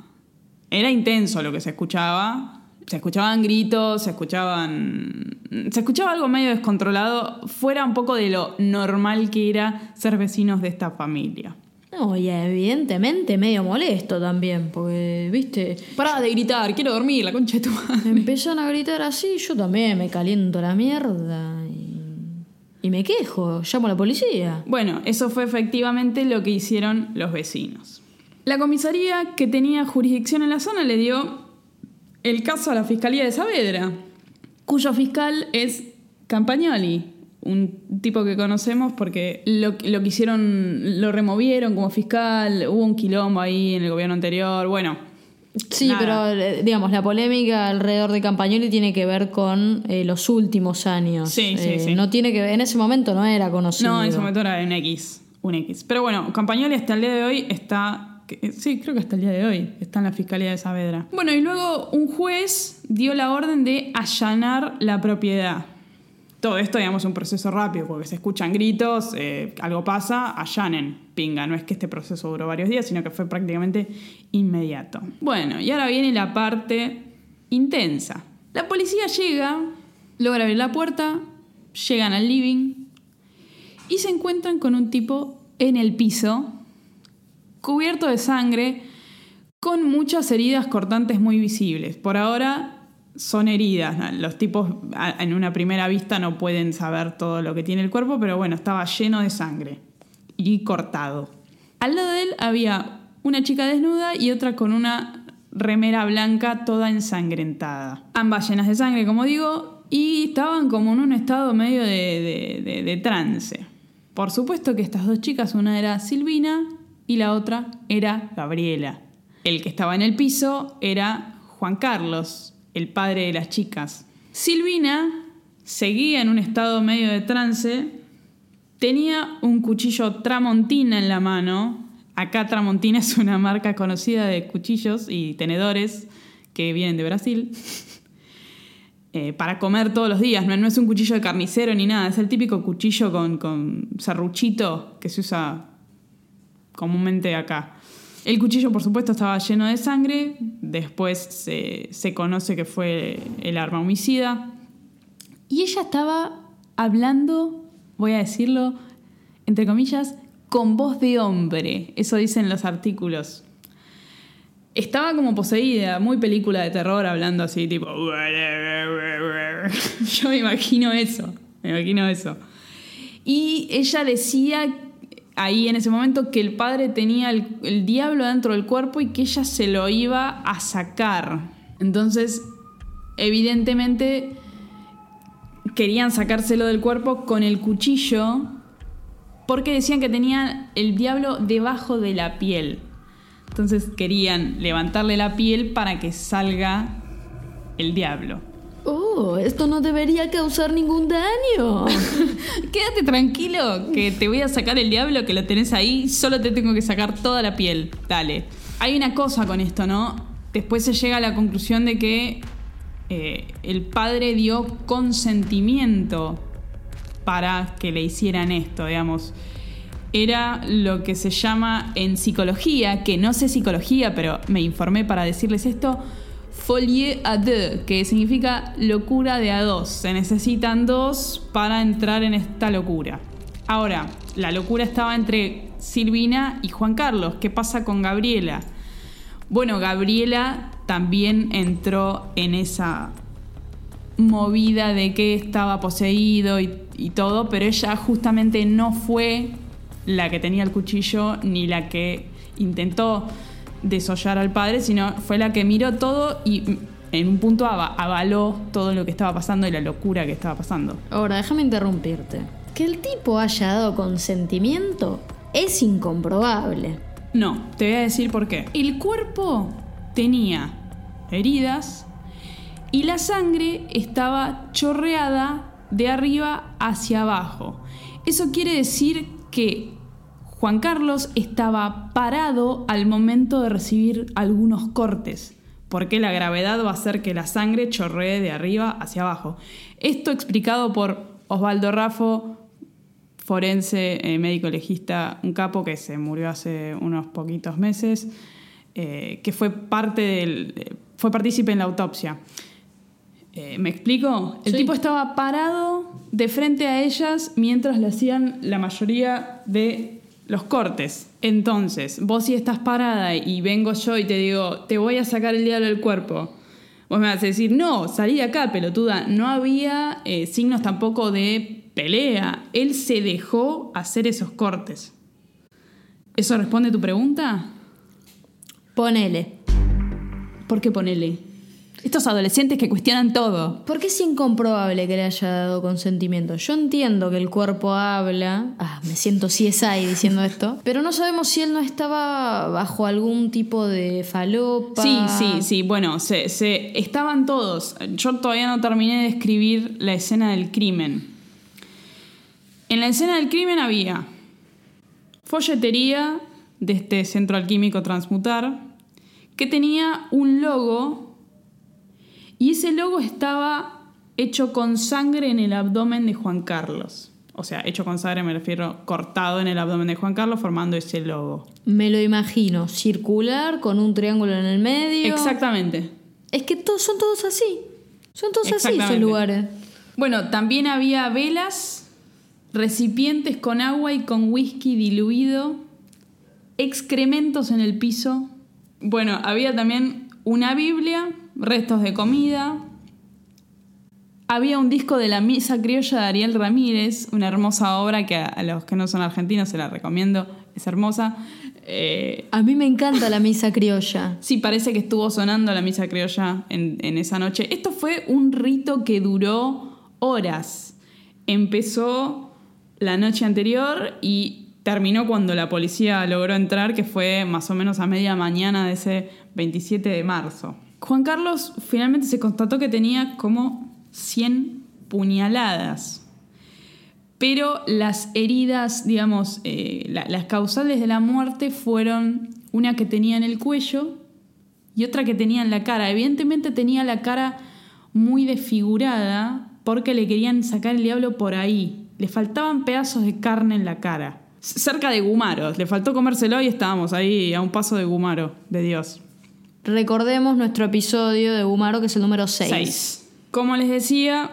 era intenso lo que se escuchaba. Se escuchaban gritos, se escuchaban. Se escuchaba algo medio descontrolado, fuera un poco de lo normal que era ser vecinos de esta familia. No, y evidentemente medio molesto también, porque, viste, Pará de gritar, quiero dormir, la concha de tu madre. empezaron a gritar así, yo también me caliento la mierda y, y me quejo, llamo a la policía. Bueno, eso fue efectivamente lo que hicieron los vecinos. La comisaría que tenía jurisdicción en la zona le dio el caso a la Fiscalía de Saavedra, cuyo fiscal es Campagnoli, un tipo que conocemos porque lo, lo que hicieron, lo removieron como fiscal, hubo un quilombo ahí en el gobierno anterior, bueno. Sí, nada. pero eh, digamos, la polémica alrededor de Campagnoli tiene que ver con eh, los últimos años. Sí, sí, Eh, sí. No tiene que ver, en ese momento no era conocido. No, en ese momento era un X, un X. Pero bueno, Campagnoli hasta el día de hoy está, sí, creo que hasta el día de hoy está en la Fiscalía de Saavedra. Bueno, y luego un juez dio la orden de allanar la propiedad. Todo esto, digamos, un proceso rápido, porque se escuchan gritos, eh, algo pasa, allanen, pinga. No es que este proceso duró varios días, sino que fue prácticamente inmediato. Bueno, y ahora viene la parte intensa. La policía llega, logra abrir la puerta, llegan al living, y se encuentran con un tipo en el piso, cubierto de sangre, con muchas heridas cortantes muy visibles. Por ahora son heridas. Los tipos en una primera vista no pueden saber todo lo que tiene el cuerpo, pero bueno, estaba lleno de sangre y cortado. Al lado de él había una chica desnuda y otra con una remera blanca toda ensangrentada. Ambas llenas de sangre, como digo, y estaban como en un estado medio de, de- de- de trance. Por supuesto que estas dos chicas, una era Silvina y la otra era Gabriela. El que estaba en el piso era Juan Carlos, el padre de las chicas. Silvina seguía en un estado medio de trance Tenía un cuchillo Tramontina en la mano. Acá Tramontina es una marca conocida de cuchillos y tenedores que vienen de Brasil. Eh, para comer todos los días, no, no es un cuchillo de carnicero ni nada, es el típico cuchillo con, con serruchito que se usa comúnmente acá. El cuchillo, por supuesto, estaba lleno de sangre, después se, se conoce que fue el arma homicida. Y ella estaba hablando, voy a decirlo, entre comillas, con voz de hombre. Eso dicen los artículos. Estaba como poseída, muy película de terror, hablando así, tipo. Yo me imagino eso. Me imagino eso. Y ella decía ahí en ese momento que el padre tenía el, diablo dentro del cuerpo y que ella se lo iba a sacar. Entonces, evidentemente querían sacárselo del cuerpo con el cuchillo porque decían que tenían el diablo debajo de la piel. Entonces querían levantarle la piel para que salga el diablo. Oh, esto no debería causar ningún daño. Quédate tranquilo que te voy a sacar el diablo que lo tenés ahí, solo te tengo que sacar toda la piel. Dale. Hay una cosa con esto, ¿no? Después se llega a la conclusión de que eh, el padre dio consentimiento para que le hicieran esto, digamos. Era lo que se llama en psicología, que no sé psicología, pero me informé para decirles esto, folie à deux, que significa locura de a dos. Se necesitan dos para entrar en esta locura. Ahora, la locura estaba entre Silvina y Juan Carlos. ¿Qué pasa con Gabriela? Bueno, Gabriela también entró en esa movida de que estaba poseído y, y todo, pero ella justamente no fue la que tenía el cuchillo ni la que intentó desollar al padre, sino fue la que miró todo y en un punto ava- avaló todo lo que estaba pasando y la locura que estaba pasando. Ahora, déjame interrumpirte. Que el tipo haya dado consentimiento es incomprobable. No, te voy a decir por qué. El cuerpo tenía heridas y la sangre estaba chorreada de arriba hacia abajo. Eso quiere decir que Juan Carlos estaba parado al momento de recibir algunos cortes, porque la gravedad va a hacer que la sangre chorree de arriba hacia abajo. Esto explicado por Osvaldo Raffo, forense, eh, médico legista, un capo que se murió hace unos poquitos meses, eh, que fue parte del. fue partícipe en la autopsia. Eh, ¿Me explico? El Sí. tipo estaba parado de frente a ellas mientras le hacían la mayoría de los cortes. Entonces, vos si estás parada y vengo yo y te digo, te voy a sacar el diablo del cuerpo, vos me vas a decir, no, salí de acá, pelotuda. No había eh, signos tampoco de pelea. Él se dejó hacer esos cortes. ¿Eso responde a tu pregunta? Ponele. ¿Por qué ponele? Estos adolescentes que cuestionan todo. ¿Por qué es incomprobable que le haya dado consentimiento? Yo entiendo que el cuerpo habla. Ah, me siento CSI diciendo esto. Pero no sabemos si él no estaba bajo algún tipo de falopa. Sí, sí, sí. Bueno, se, se- estaban todos. Yo todavía no terminé de escribir la escena del crimen. En la escena del crimen había folletería de este centro alquímico Transmutar que tenía un logo y ese logo estaba hecho con sangre en el abdomen de Juan Carlos. O sea, hecho con sangre me refiero cortado en el abdomen de Juan Carlos formando ese logo. Me lo imagino. Circular con un triángulo en el medio. Exactamente. Es que todos son todos así. Son todos así esos lugares. Bueno, también había velas, recipientes con agua y con whisky diluido, excrementos en el piso. Bueno, había también una Biblia, restos de comida. Había un disco de la Misa Criolla de Ariel Ramírez, una hermosa obra que a, los que no son argentinos se la recomiendo, es hermosa. Eh, A mí me encanta la misa criolla. Sí, parece que estuvo sonando la misa criolla en, en esa noche. Esto fue un rito que duró horas. Empezó la noche anterior y terminó cuando la policía logró entrar, que fue más o menos a media mañana de ese 27 de marzo. Juan Carlos finalmente se constató que tenía como 100 puñaladas. Pero las heridas, digamos, eh, la- las causales de la muerte fueron una que tenía en el cuello y otra que tenía en la cara. Evidentemente tenía la cara muy desfigurada porque le querían sacar el diablo por ahí. Le faltaban pedazos de carne en la cara. Cerca de Gumaro. Le faltó comérselo y estábamos ahí a un paso de Gumaro, de Dios. Recordemos nuestro episodio de Gumaro, que es el número 6. Seis. Como les decía,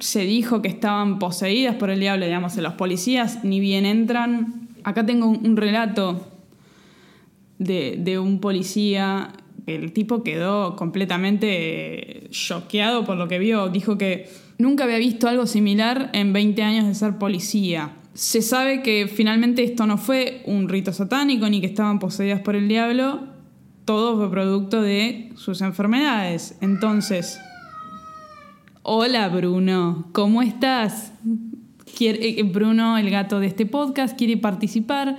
se dijo que estaban poseídas por el diablo, digamos, los policías ni bien entran. Acá tengo un, un relato de, de un policía. El tipo quedó completamente eh, choqueado por lo que vio. Dijo que nunca había visto algo similar en 20 años de ser policía. Se sabe que finalmente esto no fue un rito satánico ni que estaban poseídas por el diablo. Todo fue producto de sus enfermedades. Entonces, Hola Bruno, ¿cómo estás? Quiere- eh, Bruno, el gato de este podcast, quiere participar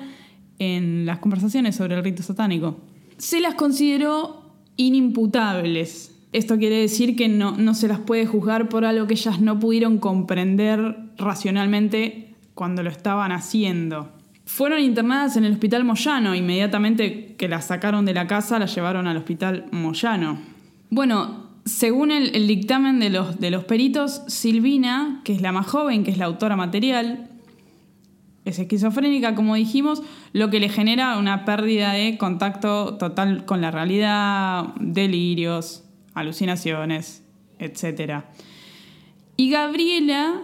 en las conversaciones sobre el rito satánico. Se las consideró inimputables. Esto quiere decir que no, no se las puede juzgar por algo que ellas no pudieron comprender racionalmente cuando lo estaban haciendo. Fueron internadas en el hospital Moyano. Inmediatamente que las sacaron de la casa, las llevaron al hospital Moyano. Bueno, según el, dictamen de los, de los peritos, Silvina, que es la más joven, que es la autora material, es esquizofrénica, como dijimos, lo que le genera una pérdida de contacto total con la realidad, delirios, alucinaciones, etc. Y Gabriela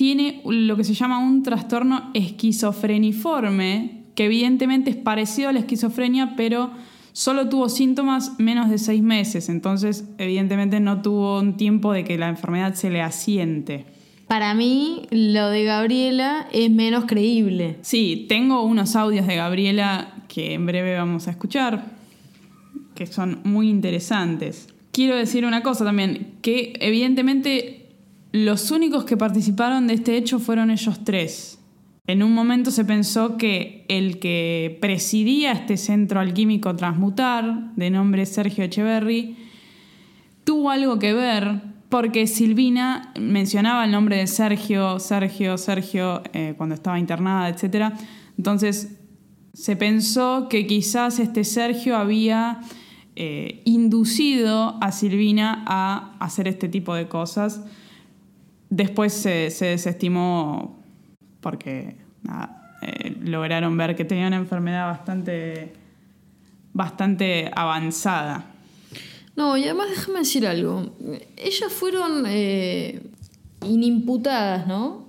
tiene lo que se llama un trastorno esquizofreniforme, que evidentemente es parecido a la esquizofrenia, pero solo tuvo síntomas menos de seis meses, entonces evidentemente no tuvo un tiempo de que la enfermedad se le asiente. Para mí, lo de Gabriela es menos creíble. Sí, tengo unos audios de Gabriela que en breve vamos a escuchar, que son muy interesantes. Quiero decir una cosa también, que evidentemente los únicos que participaron de este hecho fueron ellos tres. En un momento se pensó que el que presidía este centro alquímico Transmutar, de nombre Sergio Echeverry, tuvo algo que ver porque Silvina mencionaba el nombre de Sergio, Sergio, Sergio eh, cuando estaba internada, etc. Entonces se pensó que quizás este Sergio había eh, inducido a Silvina a hacer este tipo de cosas. Después se, se desestimó porque nada, eh, lograron ver que tenía una enfermedad bastante, bastante avanzada. No, y además déjame decir algo. Ellas fueron eh, inimputadas, ¿no?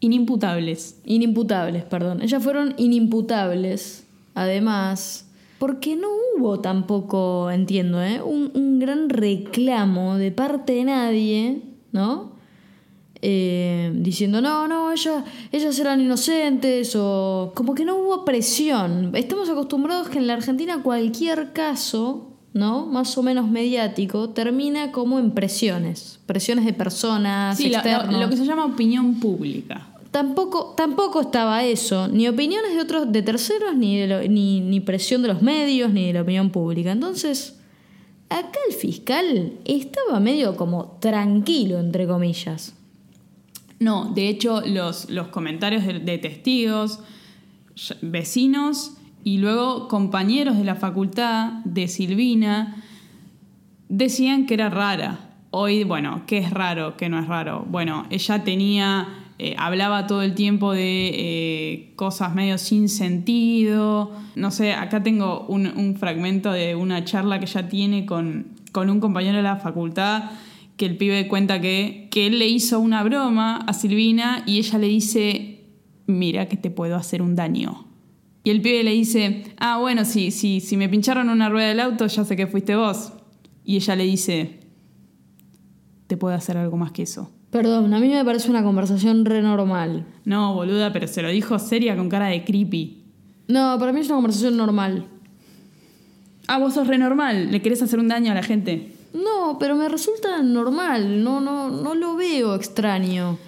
Inimputables. Inimputables, perdón. Ellas fueron inimputables, además, porque no hubo tampoco, entiendo, ¿eh? un, un gran reclamo de parte de nadie, ¿no? Eh, diciendo, no, no, ellas, ellas eran inocentes o como que no hubo presión. Estamos acostumbrados que en la Argentina cualquier caso, ¿no? Más o menos mediático, termina como en presiones. Presiones de personas, Sí, lo- lo, externos. lo que se llama opinión pública. Tampoco, tampoco estaba eso, ni opiniones de otros, de terceros, ni, de lo- ni, ni presión de los medios, ni de la opinión pública. Entonces, acá el fiscal estaba medio como tranquilo, entre comillas. No, de hecho, los, los comentarios de, testigos, vecinos y luego compañeros de la facultad de Silvina decían que era rara. Hoy, bueno, ¿qué es raro? ¿Qué no es raro? Bueno, ella tenía, eh, hablaba todo el tiempo de eh, cosas medio sin sentido. No sé, acá tengo un, un fragmento de una charla que ella tiene con, con un compañero de la facultad que el pibe cuenta que, que él le hizo una broma a Silvina y ella le dice, mira que te puedo hacer un daño. Y el pibe le dice, ah, bueno, si, si, si me pincharon una rueda del auto, ya sé que fuiste vos. Y ella le dice, te puedo hacer algo más que eso. Perdón, a mí me parece una conversación re normal. No, boluda, pero se lo dijo seria con cara de creepy. No, para mí es una conversación normal. Ah, vos sos re normal, le querés hacer un daño a la gente. No, pero me resulta normal, no, no, no lo veo extraño.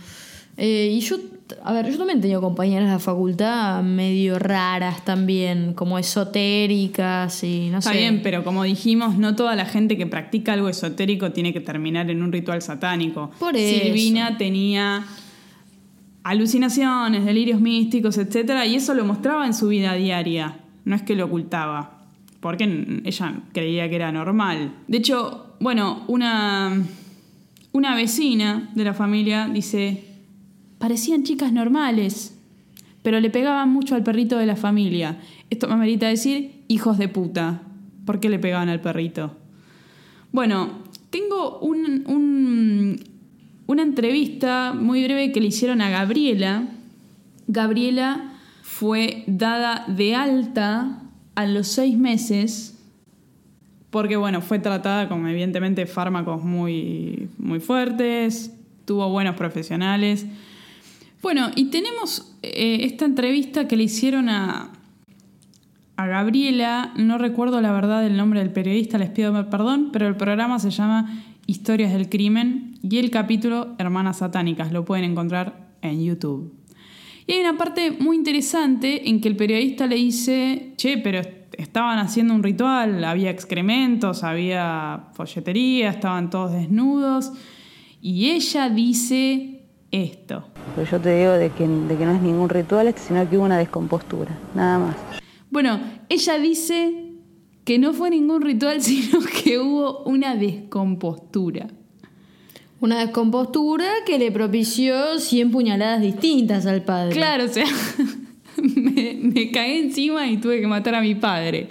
Eh, y yo, a ver, yo también he tenido compañeras de la facultad medio raras también, como esotéricas y no Está sé. bien, pero como dijimos, no toda la gente que practica algo esotérico tiene que terminar en un ritual satánico. Por eso. Silvina tenía alucinaciones, delirios místicos, etc. Y eso lo mostraba en su vida diaria. No es que lo ocultaba. Porque ella creía que era normal. De hecho, bueno, una, una vecina de la familia dice, parecían chicas normales, pero le pegaban mucho al perrito de la familia. Esto me amerita decir, hijos de puta. ¿Por qué le pegaban al perrito? Bueno, tengo un- un- una entrevista muy breve que le hicieron a Gabriela. Gabriela fue dada de alta a los seis meses porque, bueno, fue tratada con evidentemente fármacos muy, muy fuertes, tuvo buenos profesionales. Bueno, y tenemos eh, esta entrevista que le hicieron a, a Gabriela, no recuerdo la verdad del nombre del periodista, les pido perdón, pero el programa se llama Historias del Crimen y el capítulo Hermanas Satánicas, lo pueden encontrar en YouTube. Y hay una parte muy interesante en que el periodista le dice, che, pero estaban haciendo un ritual, había excrementos, había folletería, estaban todos desnudos, y ella dice esto. Pero yo te digo de que, de que no es ningún ritual, sino que hubo una descompostura, nada más. Bueno, ella dice que no fue ningún ritual, sino que hubo una descompostura. Una descompostura que le propició 100 puñaladas distintas al padre. Claro, o sea, me, me cagué encima y tuve que matar a mi padre.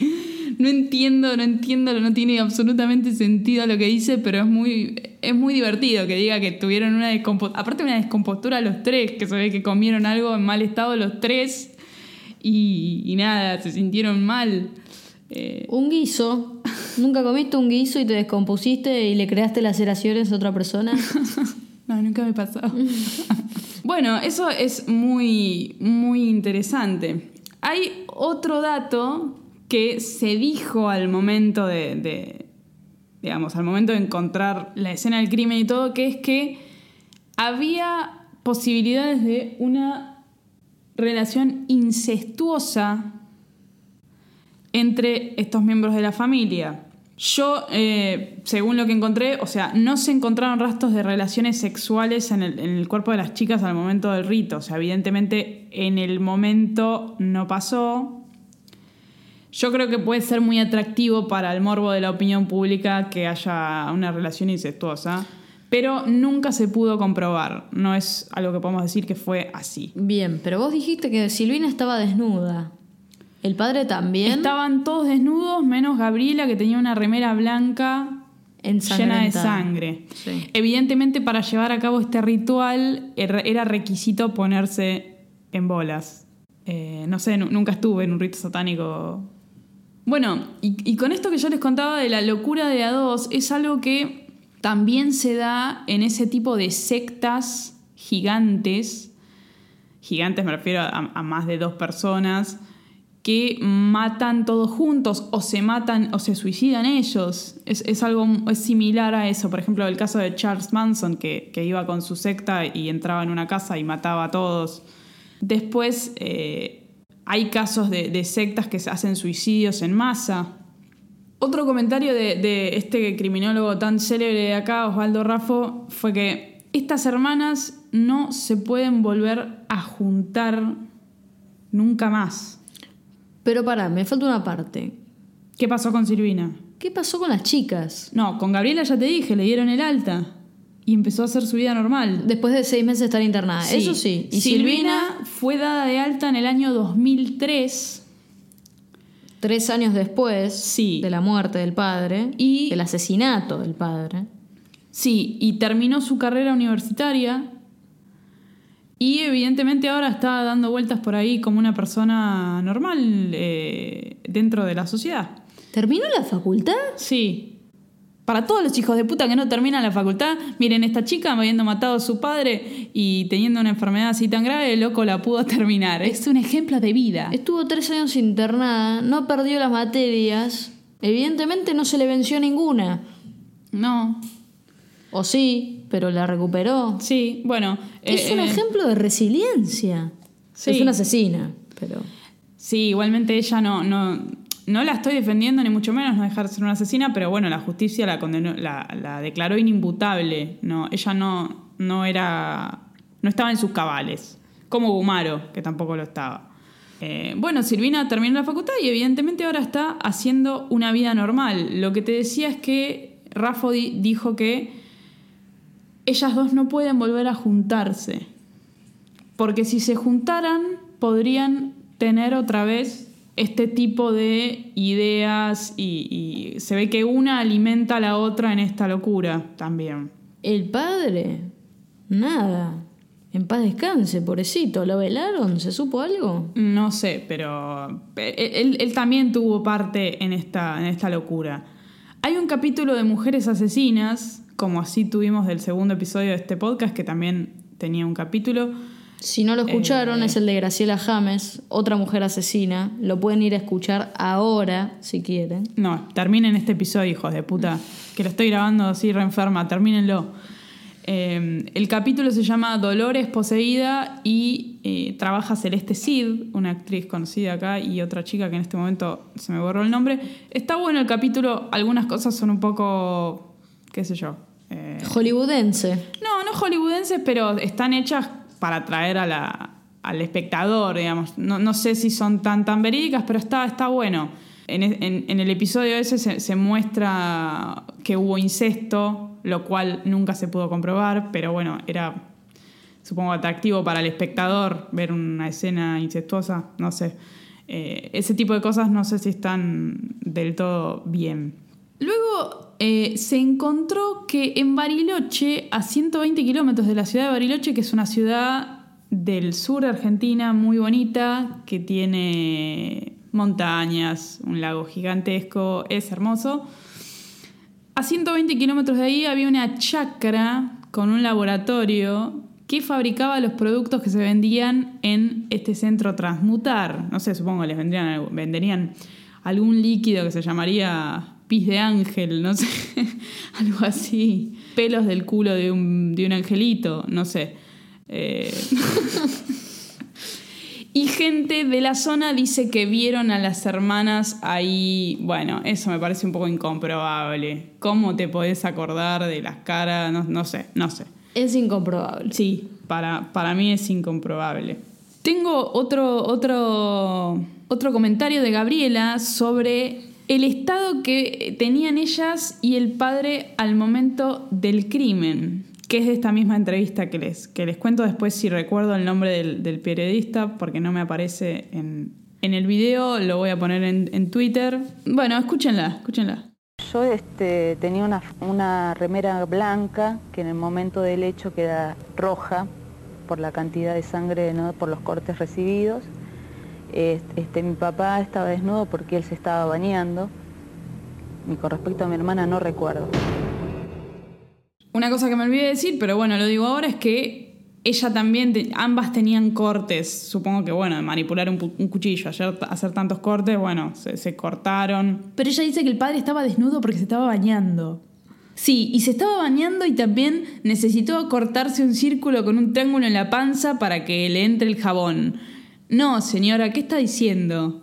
No entiendo, no entiendo, no tiene absolutamente sentido lo que dice, pero es muy, es muy divertido que diga que tuvieron una descompostura. Aparte, una descompostura los tres, que se ve que comieron algo en mal estado los tres y, y nada, se sintieron mal. Eh, Un guiso. ¿Nunca comiste un guiso y te descompusiste y le creaste laceraciones a otra persona? No, nunca me pasó. bueno, eso es muy, muy interesante. Hay otro dato que se dijo al momento de, digamos, al momento de encontrar la escena del crimen y todo, que es que había posibilidades de una relación incestuosa entre estos miembros de la familia. Yo, eh, según lo que encontré, o sea, no se encontraron rastros de relaciones sexuales en el, cuerpo de las chicas al momento del rito. O sea, evidentemente en el momento no pasó. Yo creo que puede ser muy atractivo para el morbo de la opinión pública que haya una relación incestuosa. pero nunca se pudo comprobar. No es algo que podemos decir que fue así. Bien, pero vos dijiste que Silvina estaba desnuda. ¿El padre también? Estaban todos desnudos, menos Gabriela, que tenía una remera blanca llena de sangre. Sí. Evidentemente, para llevar a cabo este ritual era era requisito ponerse en bolas. Eh, no sé, nu- nunca estuve en un rito satánico. Bueno, y, y con esto que yo les contaba de la locura de A2, es algo que también se da en ese tipo de sectas gigantes. Gigantes me refiero a, a más de dos personas que matan todos juntos o se matan o se suicidan ellos. Es, es algo es similar a eso. Por ejemplo, el caso de Charles Manson, que, que iba con su secta y entraba en una casa y mataba a todos. Después eh, hay casos de, sectas que hacen suicidios en masa. Otro comentario de, de este criminólogo tan célebre de acá, Osvaldo Raffo, fue que estas hermanas no se pueden volver a juntar nunca más. Pero pará, me falta una parte. ¿Qué pasó con Silvina? ¿Qué pasó con las chicas? No, con Gabriela ya te dije, le dieron el alta. Y empezó a hacer su vida normal. Después de seis meses de estar internada. Sí. Eso sí. Y Silvina fue dada de alta en el año 2003. tres años después Sí. de la muerte del padre Y- del asesinato del padre. Sí, y terminó su carrera universitaria. Y evidentemente ahora está dando vueltas por ahí como una persona normal eh, dentro de la sociedad. ¿Terminó la facultad? Sí. Para todos los hijos de puta que no terminan la facultad, miren, esta chica habiendo matado a su padre y teniendo una enfermedad así tan grave, el loco la pudo terminar. Es un ejemplo de vida. Estuvo tres años internada, no perdió las materias. Evidentemente no se le venció ninguna. No, O sí, pero la recuperó. sí, bueno. es eh, un eh, ejemplo de resiliencia. Sí. Es una asesina, pero... Sí, igualmente ella no, no, no la estoy defendiendo, ni mucho menos no dejar de ser una asesina, pero bueno, la justicia la condenó, la, la declaró inimputable. No, ella no, no era. no estaba en sus cabales. Como Gumaro, que tampoco lo estaba. Eh, bueno, Silvina terminó la facultad y evidentemente ahora está haciendo una vida normal. Lo que te decía es que Rafa di- dijo que ellas dos no pueden volver a juntarse. Porque si se juntaran, podrían tener otra vez este tipo de ideas y, y se ve que una alimenta a la otra en esta locura también. El padre, nada. En paz descanse, pobrecito. ¿Lo velaron? ¿Se supo algo? No sé, pero él, él también tuvo parte en esta, en esta locura. Hay un capítulo de Mujeres Asesinas, como así tuvimos del segundo episodio de este podcast, que también tenía un capítulo. Si no lo escucharon, Eh. es el de Graciela James, otra mujer asesina. Lo pueden ir a escuchar ahora, si quieren. No, terminen este episodio, hijos de puta. Que lo estoy grabando así re enferma, termínenlo. Eh, el capítulo se llama Dolores Poseída y eh, trabaja Celeste Cid, una actriz conocida acá, y otra chica que en este momento se me borró el nombre. Está bueno el capítulo, algunas cosas son un poco, qué sé yo. eh, Hollywoodense. no, no hollywoodenses, pero están hechas para atraer a la- al espectador, digamos. No, no sé si son tan, tan verídicas, pero está, está bueno. En, e- en- en el episodio ese se, se muestra que hubo incesto, lo cual nunca se pudo comprobar, pero bueno, era, supongo, atractivo para el espectador ver una escena incestuosa, no sé. Eh, ese tipo de cosas no sé si están del todo bien. Luego eh, se encontró que en Bariloche, a 120 kilómetros de la ciudad de Bariloche, que es una ciudad del sur de Argentina muy bonita, que tiene montañas, un lago gigantesco, es hermoso. A 120 kilómetros de ahí había una chacra con un laboratorio que fabricaba los productos que se vendían en este centro Transmutar. No sé, supongo que les vendrían, venderían algún líquido que se llamaría pis de ángel, no sé, algo así. Pelos del culo de un, de un angelito, no sé. Eh, y gente de la zona dice que vieron a las hermanas ahí. Bueno, eso me parece un poco incomprobable. ¿Cómo te podés acordar de las caras? No, no sé, no sé. Es incomprobable. Sí, para, para mí es incomprobable. Tengo otro, otro, otro comentario de Gabriela sobre el estado que tenían ellas y el padre al momento del crimen, que es de esta misma entrevista que les, que les cuento después si recuerdo el nombre del, del periodista, porque no me aparece en, en el video, lo voy a poner en, en Twitter. Bueno, escúchenla, escúchenla. Yo este, tenía una, una remera blanca que en el momento del hecho queda roja por la cantidad de sangre, ¿no? por los cortes recibidos. Este, este, mi papá estaba desnudo porque él se estaba bañando. Y con respecto a mi hermana no recuerdo. Una cosa que me olvidé decir, pero bueno, lo digo ahora, es que ella también, te- ambas tenían cortes. Supongo que, bueno, de manipular un, pu- un cuchillo, ayer hacer tantos cortes, bueno, se, se cortaron. Pero ella dice que el padre estaba desnudo porque se estaba bañando. Sí, y se estaba bañando y también necesitó cortarse un círculo con un triángulo en la panza para que le entre el jabón. No, señora, ¿qué está diciendo?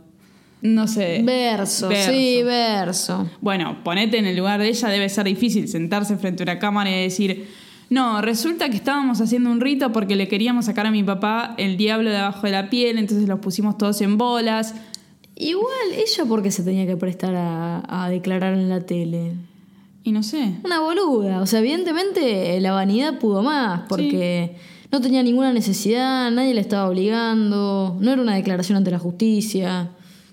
No sé. Verso, Verso. sí, verso. Bueno, ponete en el lugar de ella, debe ser difícil sentarse frente a una cámara y decir, no, resulta que estábamos haciendo un rito porque le queríamos sacar a mi papá el diablo de abajo de la piel, entonces los pusimos todos en bolas. Igual, ella porque se tenía que prestar a, a declarar en la tele. Y no sé. Una boluda. O sea, evidentemente la vanidad pudo más, porque no tenía ninguna necesidad, nadie la estaba obligando, no era una declaración ante la justicia.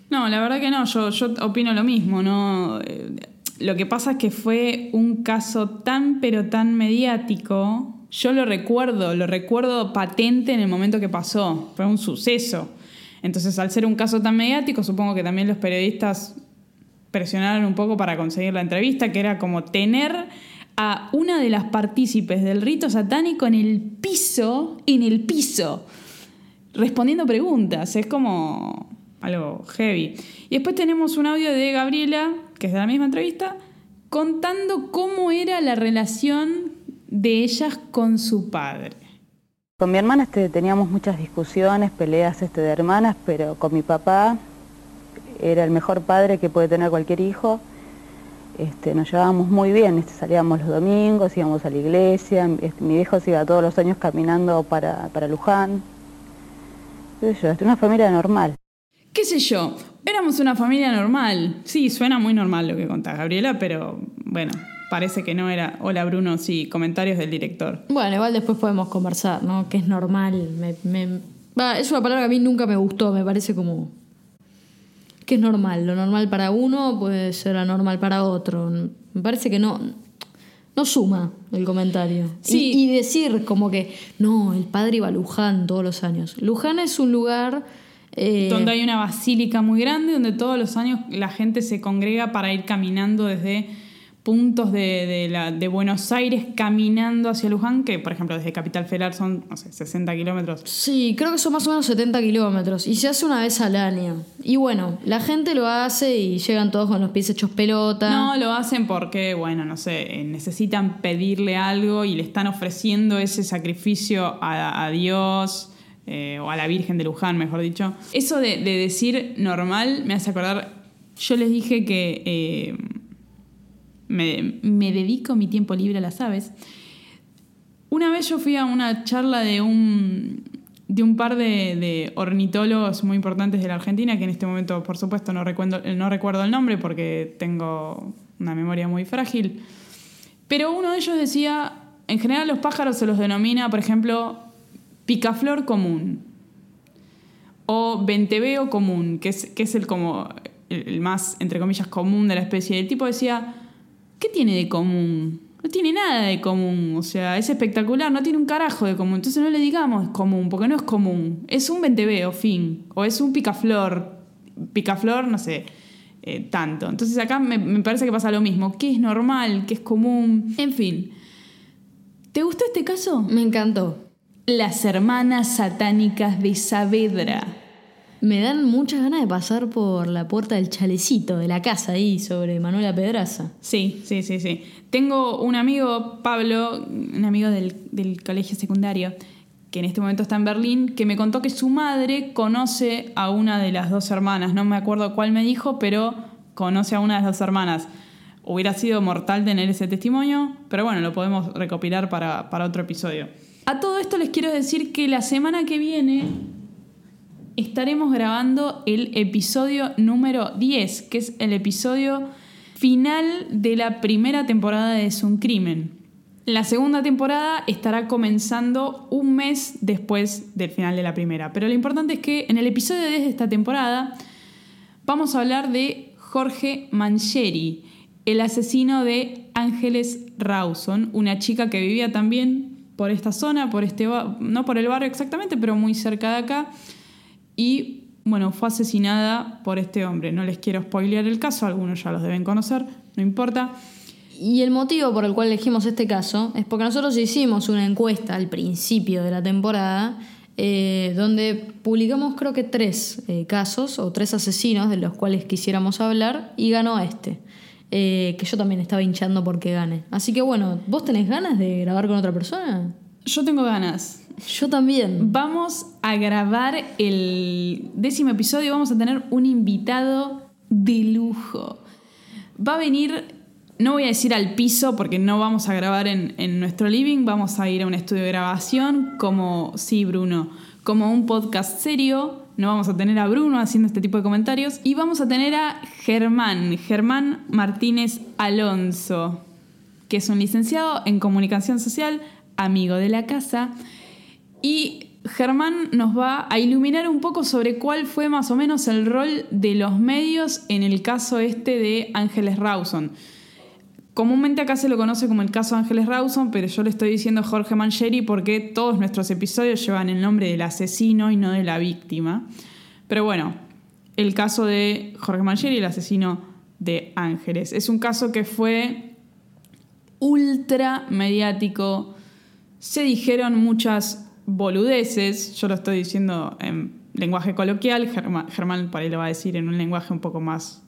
No, la verdad que no, yo, yo opino lo mismo, ¿no? Eh, Lo que pasa es que fue un caso tan pero tan mediático. Yo lo recuerdo, lo recuerdo patente en el momento que pasó. Fue un suceso. Entonces, al ser un caso tan mediático, supongo que también los periodistas presionaron un poco para conseguir la entrevista, que era como tener a una de las partícipes del rito satánico en el piso, en el piso, respondiendo preguntas. Es como algo heavy. Y después tenemos un audio de Gabriela, que es de la misma entrevista, contando cómo era la relación de ellas con su padre. Con mi hermana este, teníamos muchas discusiones, peleas este, de hermanas, pero con mi papá era el mejor padre que puede tener cualquier hijo. Este, nos llevábamos muy bien, este, salíamos los domingos, íbamos a la iglesia, este, mi viejo se iba todos los años caminando para, para Luján. Qué sé yo, este, una familia normal. ¿Qué sé yo? Éramos una familia normal. Sí, suena muy normal lo que contás, Gabriela, pero bueno, parece que no era. Hola Bruno, sí, comentarios del director. Bueno, igual después podemos conversar, ¿no? Que es normal. Me, me- va, es una palabra que a mí nunca me gustó, me parece como... Que es normal. Lo normal para uno puede ser anormal para otro. Me parece que no... No suma el comentario. Sí. Y, y decir como que, no, el padre iba a Luján todos los años. Luján es un lugar... eh, donde hay una basílica muy grande, donde todos los años la gente se congrega para ir caminando desde puntos de, de la, de Buenos Aires, caminando hacia Luján, que por ejemplo desde Capital Federal son, no sé, 60 kilómetros. Sí, creo que son más o menos 70 kilómetros y se hace una vez al año. Y bueno, la gente lo hace y llegan todos con los pies hechos pelota. No, lo hacen porque, bueno, no sé, eh, necesitan pedirle algo y le están ofreciendo ese sacrificio a, a Dios eh, o a la Virgen de Luján, mejor dicho. Eso de, de decir normal me hace acordar, yo les dije que eh, me, dedico mi tiempo libre a las aves. Una vez yo fui a una charla de un, de un par de, ornitólogos muy importantes de la Argentina, que en este momento, por supuesto, no recuerdo, no recuerdo el nombre porque tengo una memoria muy frágil. Pero uno de ellos decía, en general los pájaros se los denomina, por ejemplo, picaflor común o venteveo común, que es, que es el, como, el, el más, entre comillas, común de la especie. El tipo decía, ¿qué tiene de común? No tiene nada de común, o sea, es espectacular, no tiene un carajo de común. Entonces no le digamos común, porque no es común. Es un venteveo, fin. O es un picaflor. Picaflor, no sé, eh, tanto. Entonces acá me, me parece que pasa lo mismo. ¿Qué es normal? ¿Qué es común? En fin. ¿Te gustó este caso? Me encantó. Las hermanas satánicas de Saavedra. Me dan muchas ganas de pasar por la puerta del chalecito de la casa ahí sobre Manuela Pedraza. Sí, sí, sí, sí. Tengo un amigo, Pablo, un amigo del, del colegio secundario, que en este momento está en Berlín, que me contó que su madre conoce a una de las dos hermanas. No me acuerdo cuál me dijo, pero conoce a una de las dos hermanas. Hubiera sido mortal tener ese testimonio, pero bueno, lo podemos recopilar para, para otro episodio. A todo esto les quiero decir que la semana que viene estaremos grabando el episodio número 10, que es el episodio final de la primera temporada de Es un crimen. La segunda temporada estará comenzando un mes después del final de la primera, pero lo importante es que en el episodio 10 de esta temporada vamos a hablar de Jorge Mancheri, el asesino de Ángeles Rawson, una chica que vivía también por esta zona, por este no por el barrio exactamente, pero muy cerca de acá y bueno, fue asesinada por este hombre. No les quiero spoilear el caso, algunos ya los deben conocer, no importa. Y el motivo por el cual elegimos este caso es porque nosotros hicimos una encuesta al principio de la temporada eh, donde publicamos creo que tres eh, casos o tres asesinos de los cuales quisiéramos hablar y ganó este. Eh, que yo también estaba hinchando porque gane. Así que bueno, ¿vos tenés ganas de grabar con otra persona? Yo tengo ganas. Yo también. Vamos a grabar el décimo episodio. Vamos a tener un invitado de lujo. Va a venir no voy a decir al piso porque no vamos a grabar en, nuestro living, vamos a ir a un estudio de grabación como, sí, Bruno, como un podcast serio. No vamos a tener a Bruno haciendo este tipo de comentarios. Y vamos a tener a Germán, Germán Martínez Alonso, que es un licenciado en comunicación social, amigo de la casa. Y Germán nos va a iluminar un poco sobre cuál fue más o menos el rol de los medios en el caso este de Ángeles Rawson. Comúnmente acá se lo conoce como el caso Ángeles Rawson, pero yo le estoy diciendo Jorge Mancheri porque todos nuestros episodios llevan el nombre del asesino y no de la víctima. Pero bueno, el caso de Jorge Mancheri, el asesino de Ángeles. Es un caso que fue ultra mediático. Se dijeron muchas boludeces, yo lo estoy diciendo en lenguaje coloquial, Germán, Germán por ahí lo va a decir en un lenguaje un poco más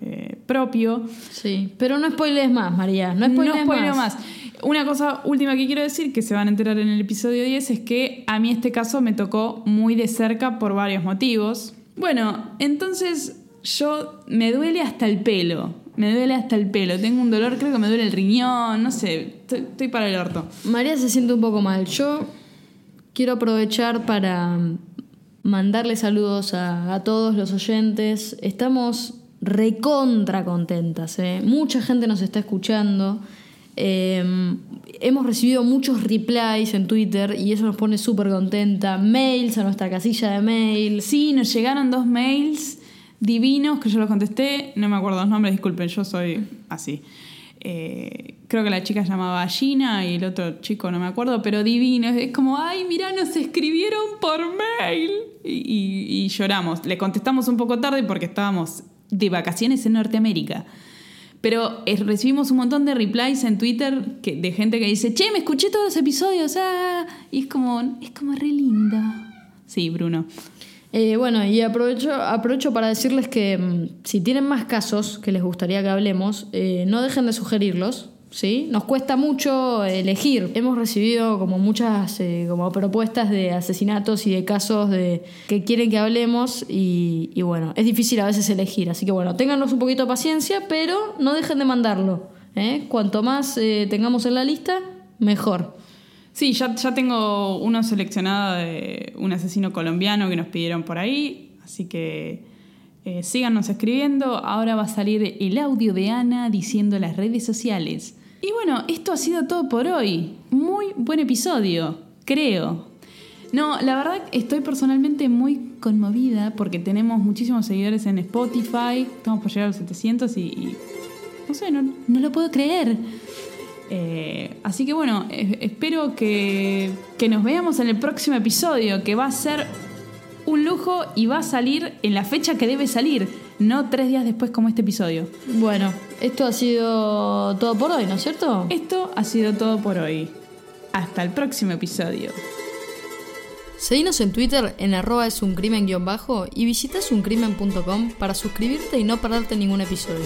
eh, propio. Sí, pero no spoiles más, María. No spoiles, más. Una cosa última que quiero decir, que se van a enterar en el episodio 10, es que a mí este caso me tocó muy de cerca por varios motivos. Bueno, entonces yo me duele hasta el pelo. Me duele hasta el pelo. Tengo un dolor, creo que me duele el riñón, no sé, estoy, para el orto. María se siente un poco mal. Yo quiero aprovechar para mandarle saludos a, a todos los oyentes. Estamos recontra contentas. ¿eh? Mucha gente nos está escuchando. Em, hemos recibido muchos replies en Twitter y eso nos pone súper contenta. Mails a nuestra casilla de mail. Sí, nos llegaron dos mails divinos que yo los contesté. No me acuerdo los nombres, disculpen, yo soy así. Eh, creo que la chica se llamaba Gina y el otro chico no me acuerdo, pero divino. Es como, ay, mira, nos escribieron por mail. y lloramos. Le contestamos un poco tarde porque estábamos de vacaciones en Norteamérica. Pero eh, recibimos un montón de replies en Twitter que, de gente que dice, che, me escuché todos los episodios, ah", y es como, es como re lindo. Sí, Bruno. Eh, bueno, y aprovecho, aprovecho para decirles que mm, si tienen más casos que les gustaría que hablemos, eh, no dejen de sugerirlos. ¿sí? Nos cuesta mucho elegir. Hemos recibido como muchas eh, como propuestas de asesinatos y de casos de que quieren que hablemos y, bueno, es difícil a veces elegir. Así que bueno, téngannos un poquito de paciencia, pero no dejen de mandarlo. ¿eh? Cuanto más eh, tengamos en la lista, mejor. Sí, ya, ya tengo uno seleccionado de un asesino colombiano que nos pidieron por ahí, así que síganos escribiendo. Ahora va a salir el audio de Ana diciendo las redes sociales. Y bueno, esto ha sido todo por hoy. Muy buen episodio, creo. No, la verdad estoy personalmente muy conmovida porque tenemos muchísimos seguidores en Spotify. Estamos por llegar a los 700 y, no sé, no, lo puedo creer. Eh, así que bueno, espero que, que nos veamos en el próximo episodio, que va a ser un lujo y va a salir en la fecha que debe salir, no tres días después como este episodio. Bueno, esto ha sido todo por hoy, ¿no es cierto? Esto ha sido todo por hoy. Hasta el próximo episodio. Seguinos en Twitter en arroba es un crimen bajo y visita suncrimen.com para suscribirte y no perderte ningún episodio.